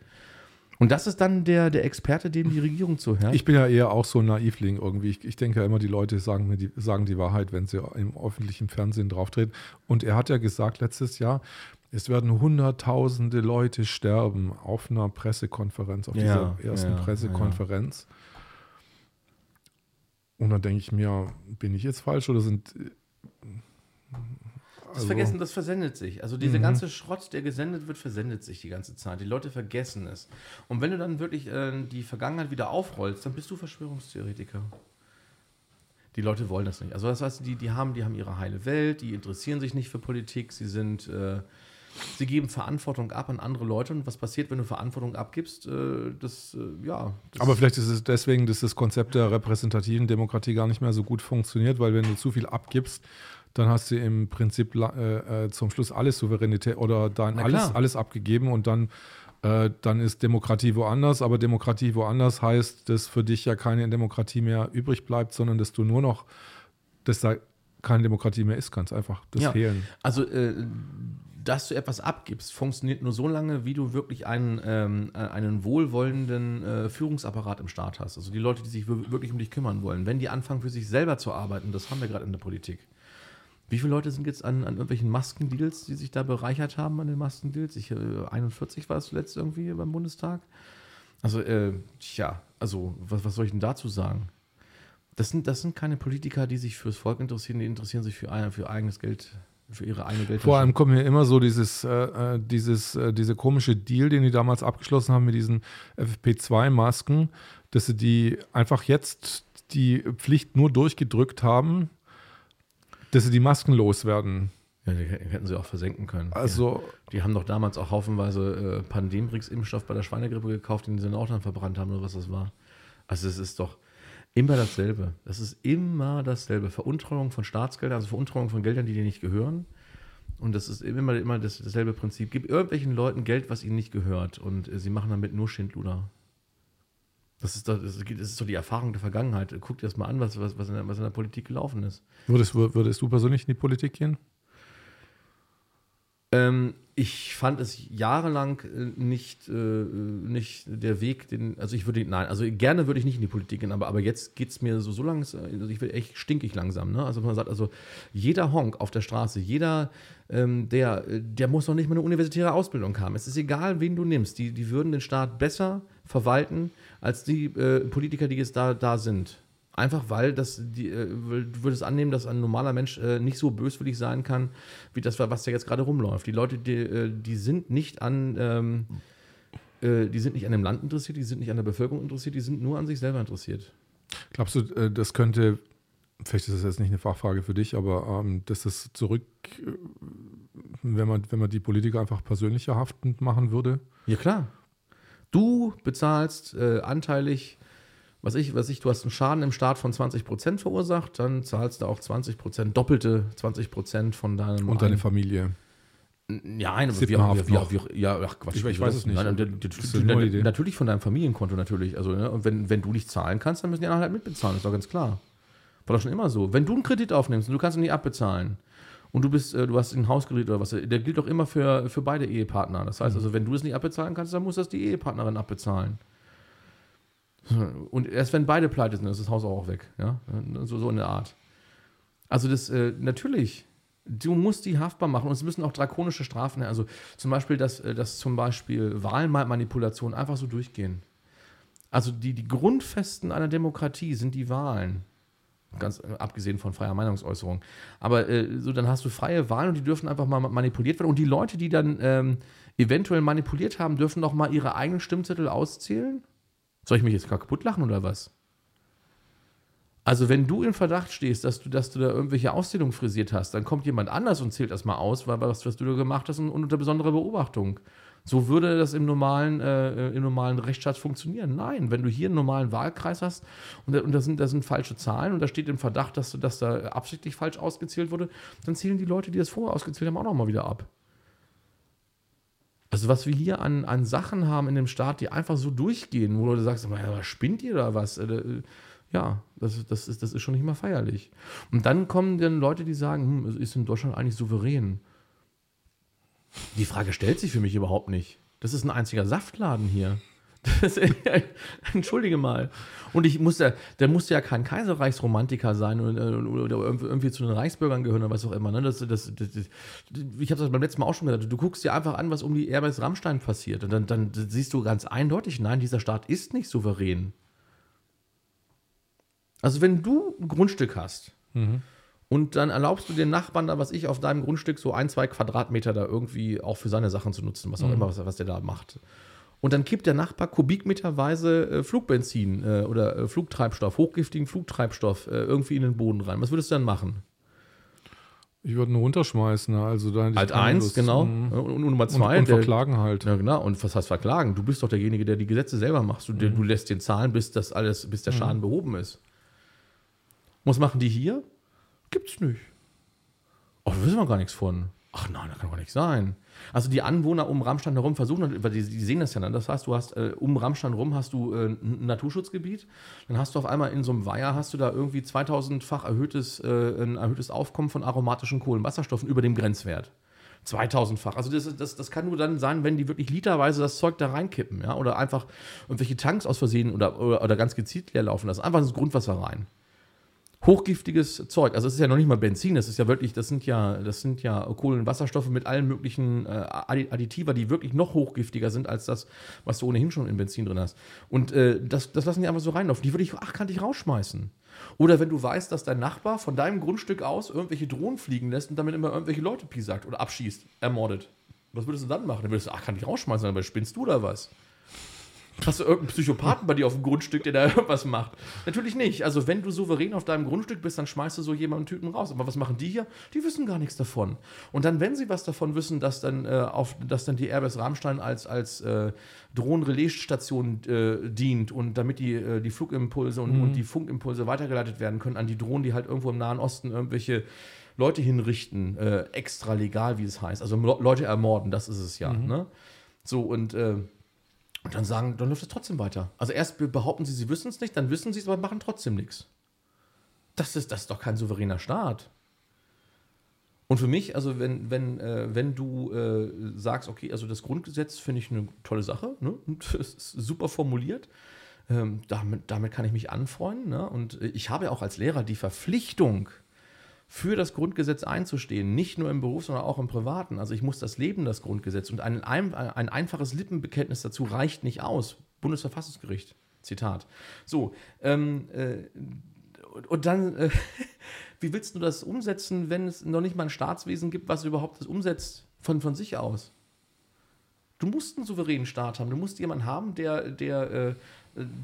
Und das ist dann der, der Experte, dem die Regierung zuhört. Ich bin ja eher auch so ein Naivling irgendwie. Ich, ich denke ja immer, die Leute sagen mir die, sagen die Wahrheit, wenn sie im öffentlichen Fernsehen drauftreten. Und er hat ja gesagt letztes Jahr, es werden hunderttausende Leute sterben auf einer Pressekonferenz, auf Ja, dieser ersten ja, Pressekonferenz. Und dann denke ich mir, bin ich jetzt falsch oder sind. Das Vergessen, das versendet sich. Also dieser ganze Schrott, der gesendet wird, versendet sich die ganze Zeit. Die Leute vergessen es. Und wenn du dann wirklich äh, die Vergangenheit wieder aufrollst, dann bist du Verschwörungstheoretiker. Die Leute wollen das nicht. Also das heißt, die, die, haben, die haben ihre heile Welt, die interessieren sich nicht für Politik, sie sind, äh, sie geben Verantwortung ab an andere Leute. Und was passiert, wenn du Verantwortung abgibst? Äh, das, äh, ja. Das Aber vielleicht ist es deswegen, dass das Konzept der repräsentativen Demokratie gar nicht mehr so gut funktioniert, weil wenn du zu viel abgibst, dann hast du im Prinzip äh, äh, zum Schluss alles Souveränität oder dann alles, alles abgegeben und dann äh, dann ist Demokratie woanders, aber Demokratie woanders heißt, dass für dich ja keine Demokratie mehr übrig bleibt, sondern dass du nur noch, dass da keine Demokratie mehr ist, ganz einfach. Das Ja. Fehlen. Also, äh, dass du etwas abgibst, funktioniert nur so lange, wie du wirklich einen, ähm, äh, einen wohlwollenden äh, Führungsapparat im Staat hast. Also die Leute, die sich wir- wirklich um dich kümmern wollen. Wenn die anfangen, für sich selber zu arbeiten, das haben wir gerade in der Politik. Wie viele Leute sind jetzt an, an irgendwelchen Maskendeals, die sich da bereichert haben an den Maskendeals? Ich, äh, 41 war es zuletzt irgendwie beim Bundestag. Also, äh, tja, also, was, was soll ich denn dazu sagen? Das sind, das sind keine Politiker, die sich fürs Volk interessieren, die interessieren sich für, für eigenes Geld, für ihre eigene Geldtasche. Vor allem kommt mir immer so dieses, äh, äh, dieses, äh, diese komische Deal, den die damals abgeschlossen haben mit diesen FFP2-Masken, dass sie die einfach jetzt die Pflicht nur durchgedrückt haben, dass sie die Masken loswerden. Ja, die hätten sie auch versenken können. Also, Die haben doch damals auch haufenweise äh, Pandemrix-Impfstoff bei der Schweinegrippe gekauft, den sie dann auch dann verbrannt haben oder was das war. Also es ist doch immer dasselbe. Das ist immer dasselbe. Veruntreuung von Staatsgeldern, also Veruntreuung von Geldern, die dir nicht gehören. Und das ist immer, immer das, dasselbe Prinzip. Gib irgendwelchen Leuten Geld, was ihnen nicht gehört. Und äh, sie machen damit nur Schindluder. Das ist, doch, das ist doch die Erfahrung der Vergangenheit. Guck dir das mal an, was, was, was, in, der, was in der Politik gelaufen ist. würdest, würdest du persönlich in die Politik gehen? Ähm, ich fand es jahrelang äh, nicht, äh, nicht der Weg, den, also ich würde, nein, also gerne würde ich nicht in die Politik gehen, aber, aber jetzt geht es mir so, so langsam, also ich will echt stinkig langsam, ne? Also man sagt, also jeder Honk auf der Straße, jeder, ähm, der, der muss noch nicht mal eine universitäre Ausbildung haben. Es ist egal, wen du nimmst, die, die würden den Staat besser verwalten als die äh, Politiker, die jetzt da, da sind. Einfach weil das, die, äh, du würdest annehmen, dass ein normaler Mensch äh, nicht so böswillig sein kann, wie das, was da jetzt gerade rumläuft. Die Leute, die, äh, die sind nicht an, ähm, äh, die sind nicht an dem Land interessiert, die sind nicht an der Bevölkerung interessiert, die sind nur an sich selber interessiert. Glaubst du, das könnte, vielleicht ist das jetzt nicht eine Fachfrage für dich, aber ähm, dass das zurück, wenn man, wenn man die Politiker einfach persönlicher haftend machen würde? Ja, klar. Du bezahlst äh, anteilig, was ich, was ich, du hast einen Schaden im Staat von 20% verursacht, dann zahlst du auch 20%, doppelte 20% von deinem Und deine Ein- Familie. Ja, nein, aber wie, noch. wie, ja, ach Quatsch. Ich- ich weiß es nicht. Nein, nein, Idee. natürlich von deinem Familienkonto natürlich. Also, ne, und wenn, wenn du nicht zahlen kannst, dann müssen die anderen halt mitbezahlen, ist doch ganz klar. War doch schon immer so. Wenn du einen Kredit aufnimmst und du kannst ihn nicht abbezahlen und du bist, äh, du hast einen Hauskredit oder was, der gilt doch immer für, für beide Ehepartner. Das heißt also, wenn du es nicht abbezahlen kannst, dann muss das die Ehepartnerin abbezahlen. Und erst wenn beide pleite sind, ist das Haus auch weg. Ja? So, so in der Art. Also das, äh, natürlich, du musst die haftbar machen und es müssen auch drakonische Strafen her. Also zum Beispiel, dass, äh, dass zum Beispiel Wahlmanipulationen einfach so durchgehen. Also die, die Grundfesten einer Demokratie sind die Wahlen. Ganz äh, abgesehen von freier Meinungsäußerung. Aber äh, so, dann hast du freie Wahlen und die dürfen einfach mal manipuliert werden. Und die Leute, die dann ähm, eventuell manipuliert haben, dürfen doch mal ihre eigenen Stimmzettel auszählen? Soll ich mich jetzt kaputt lachen oder was? Also, wenn du in Verdacht stehst, dass du, dass du da irgendwelche Auszählungen frisiert hast, dann kommt jemand anders und zählt das mal aus, weil was, was du da gemacht hast und, und unter besonderer Beobachtung. So würde das im normalen, äh, im normalen Rechtsstaat funktionieren. Nein, wenn du hier einen normalen Wahlkreis hast und, da- und da, sind, sind falsche Zahlen und da steht im Verdacht, dass, dass da absichtlich falsch ausgezählt wurde, dann zählen die Leute, die das vorher ausgezählt haben, auch nochmal wieder ab. Also was wir hier an, an Sachen haben in dem Staat, die einfach so durchgehen, wo du sagst, "Ja, spinnt ihr da was? Äh, äh, Ja, das, das, ist, das ist schon nicht mal feierlich. Und dann kommen dann Leute, die sagen, hm, ist in Deutschland eigentlich souverän? Die Frage stellt sich für mich überhaupt nicht. Das ist ein einziger Saftladen hier. Das, entschuldige mal. Und ich muss ja, der musste ja kein Kaiserreichsromantiker sein oder, oder irgendwie, zu den Reichsbürgern gehören oder was auch immer. Ne? Das, das, das, ich habe das beim letzten Mal auch schon gesagt. Du guckst dir einfach an, was um die Airbus Rammstein passiert. Und dann, dann siehst du ganz eindeutig, nein, dieser Staat ist nicht souverän. Also wenn du ein Grundstück hast und dann erlaubst du den Nachbarn da, was ich, auf deinem Grundstück so ein, zwei Quadratmeter da irgendwie auch für seine Sachen zu nutzen, was auch immer, was, was der da macht. Und dann kippt der Nachbar kubikmeterweise äh, Flugbenzin äh, oder äh, Flugtreibstoff, hochgiftigen Flugtreibstoff äh, irgendwie in den Boden rein. Was würdest du dann machen? Ich würde ihn runterschmeißen. Also da Halt eins, genau. Mhm. Und, und Nummer Und, zwei, und der- verklagen halt. Ja, genau. Und was heißt verklagen? Du bist doch derjenige, der die Gesetze selber macht. Du, der, du lässt den zahlen, bis das alles, bis der Schaden behoben ist. Was machen die hier? Gibt's nicht. Oh, da wissen wir gar nichts von. Ach nein, da kann doch nicht sein. Also die Anwohner um Rammstein herum versuchen, weil die, die sehen das ja dann. Das heißt, du hast äh, um Rammstein rum hast du äh, ein Naturschutzgebiet. Dann hast du auf einmal in so einem Weiher hast du da irgendwie 2000-fach erhöhtes, äh, ein erhöhtes Aufkommen von aromatischen Kohlenwasserstoffen über dem Grenzwert. 2000-fach. Also das, das, das kann nur dann sein, wenn die wirklich literweise das Zeug da reinkippen, ja, oder einfach irgendwelche Tanks aus Versehen oder, oder, oder ganz gezielt leer laufen lassen. Einfach ins Grundwasser rein hochgiftiges Zeug. Also es ist ja noch nicht mal Benzin, das ist ja wirklich, das sind ja, das sind ja Kohlenwasserstoffe mit allen möglichen äh, Additiva, die wirklich noch hochgiftiger sind als das, was du ohnehin schon in Benzin drin hast. Und äh, das, das lassen die einfach so reinlaufen. Die würde ich achkantig rausschmeißen. Oder wenn du weißt, dass dein Nachbar von deinem Grundstück aus irgendwelche Drohnen fliegen lässt und damit immer irgendwelche Leute piesackt oder abschießt, ermordet. Was würdest du dann machen? Dann würdest du achkantig rausschmeißen, aber spinnst du oder was? Hast du irgendeinen Psychopathen bei dir auf dem Grundstück, der da irgendwas macht? Natürlich nicht. Also, wenn du souverän auf deinem Grundstück bist, dann schmeißt du so jemanden Typen raus. Aber was machen die hier? Die wissen gar nichts davon. Und dann, wenn sie was davon wissen, dass dann, äh, auf, dass dann die Airbus Rammstein als, als äh, Drohnenrelaisstation äh, dient und damit die, äh, die Flugimpulse und, mhm. und die Funkimpulse weitergeleitet werden können an die Drohnen, die halt irgendwo im Nahen Osten irgendwelche Leute hinrichten, äh, extra legal, wie es heißt. Also Leute ermorden, das ist es ja. Mhm. Ne? So, und äh, und dann sagen, dann läuft es trotzdem weiter. Also erst behaupten sie, sie wissen es nicht, dann wissen sie es, aber machen trotzdem nichts. Das ist, das ist doch kein souveräner Staat. Und für mich, also wenn, wenn, äh, wenn du äh, sagst, okay, also das Grundgesetz finde ich eine tolle Sache, ne? das ist super formuliert, ähm, damit, damit kann ich mich anfreunden. Ne? Und ich habe ja auch als Lehrer die Verpflichtung, für das Grundgesetz einzustehen, nicht nur im Beruf, sondern auch im Privaten. Also ich muss das leben, das Grundgesetz. Und ein, ein, ein einfaches Lippenbekenntnis dazu reicht nicht aus. Bundesverfassungsgericht, Zitat. So, ähm, äh, und dann, äh, wie willst du das umsetzen, wenn es noch nicht mal ein Staatswesen gibt, was überhaupt das umsetzt von, von sich aus? Du musst einen souveränen Staat haben. Du musst jemanden haben, der, der äh,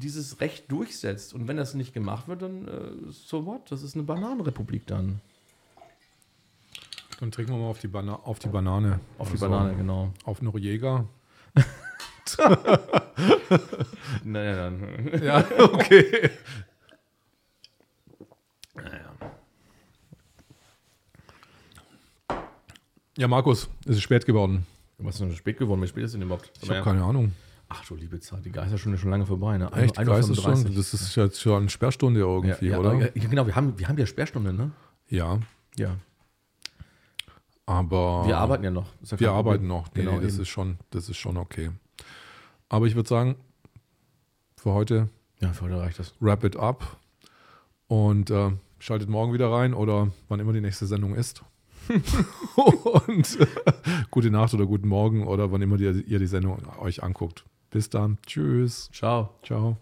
dieses Recht durchsetzt. Und wenn das nicht gemacht wird, dann äh, so what? Das ist eine Bananenrepublik dann. Dann trinken wir mal auf die, Bana auf die Banane. Auf die also Banane, genau. Auf Noriega. naja, dann. ja, okay. Naja. Ja, Markus, es ist spät geworden. Was ist denn spät geworden? Wie spät ist denn überhaupt? Ich habe keine Ahnung. Ach du liebe Zeit, die Geisterstunde ist schon lange vorbei. Ne? Echt, Geisterstunde? Das ist jetzt schon eine Sperrstunde irgendwie, ja, ja, oder? Ja, genau, wir haben, wir haben ja Sperrstunde, ne? Ja. Ja. Aber. Wir arbeiten ja noch. Ja wir arbeiten noch. Nee, genau, das, ist schon, das ist schon okay. Aber ich würde sagen, für heute. Ja, für heute reicht das. Wrap it up. Und äh, schaltet morgen wieder rein oder wann immer die nächste Sendung ist. und äh, gute Nacht oder guten Morgen oder wann immer ihr, ihr die Sendung euch anguckt. Bis dann. Tschüss. Ciao. Ciao.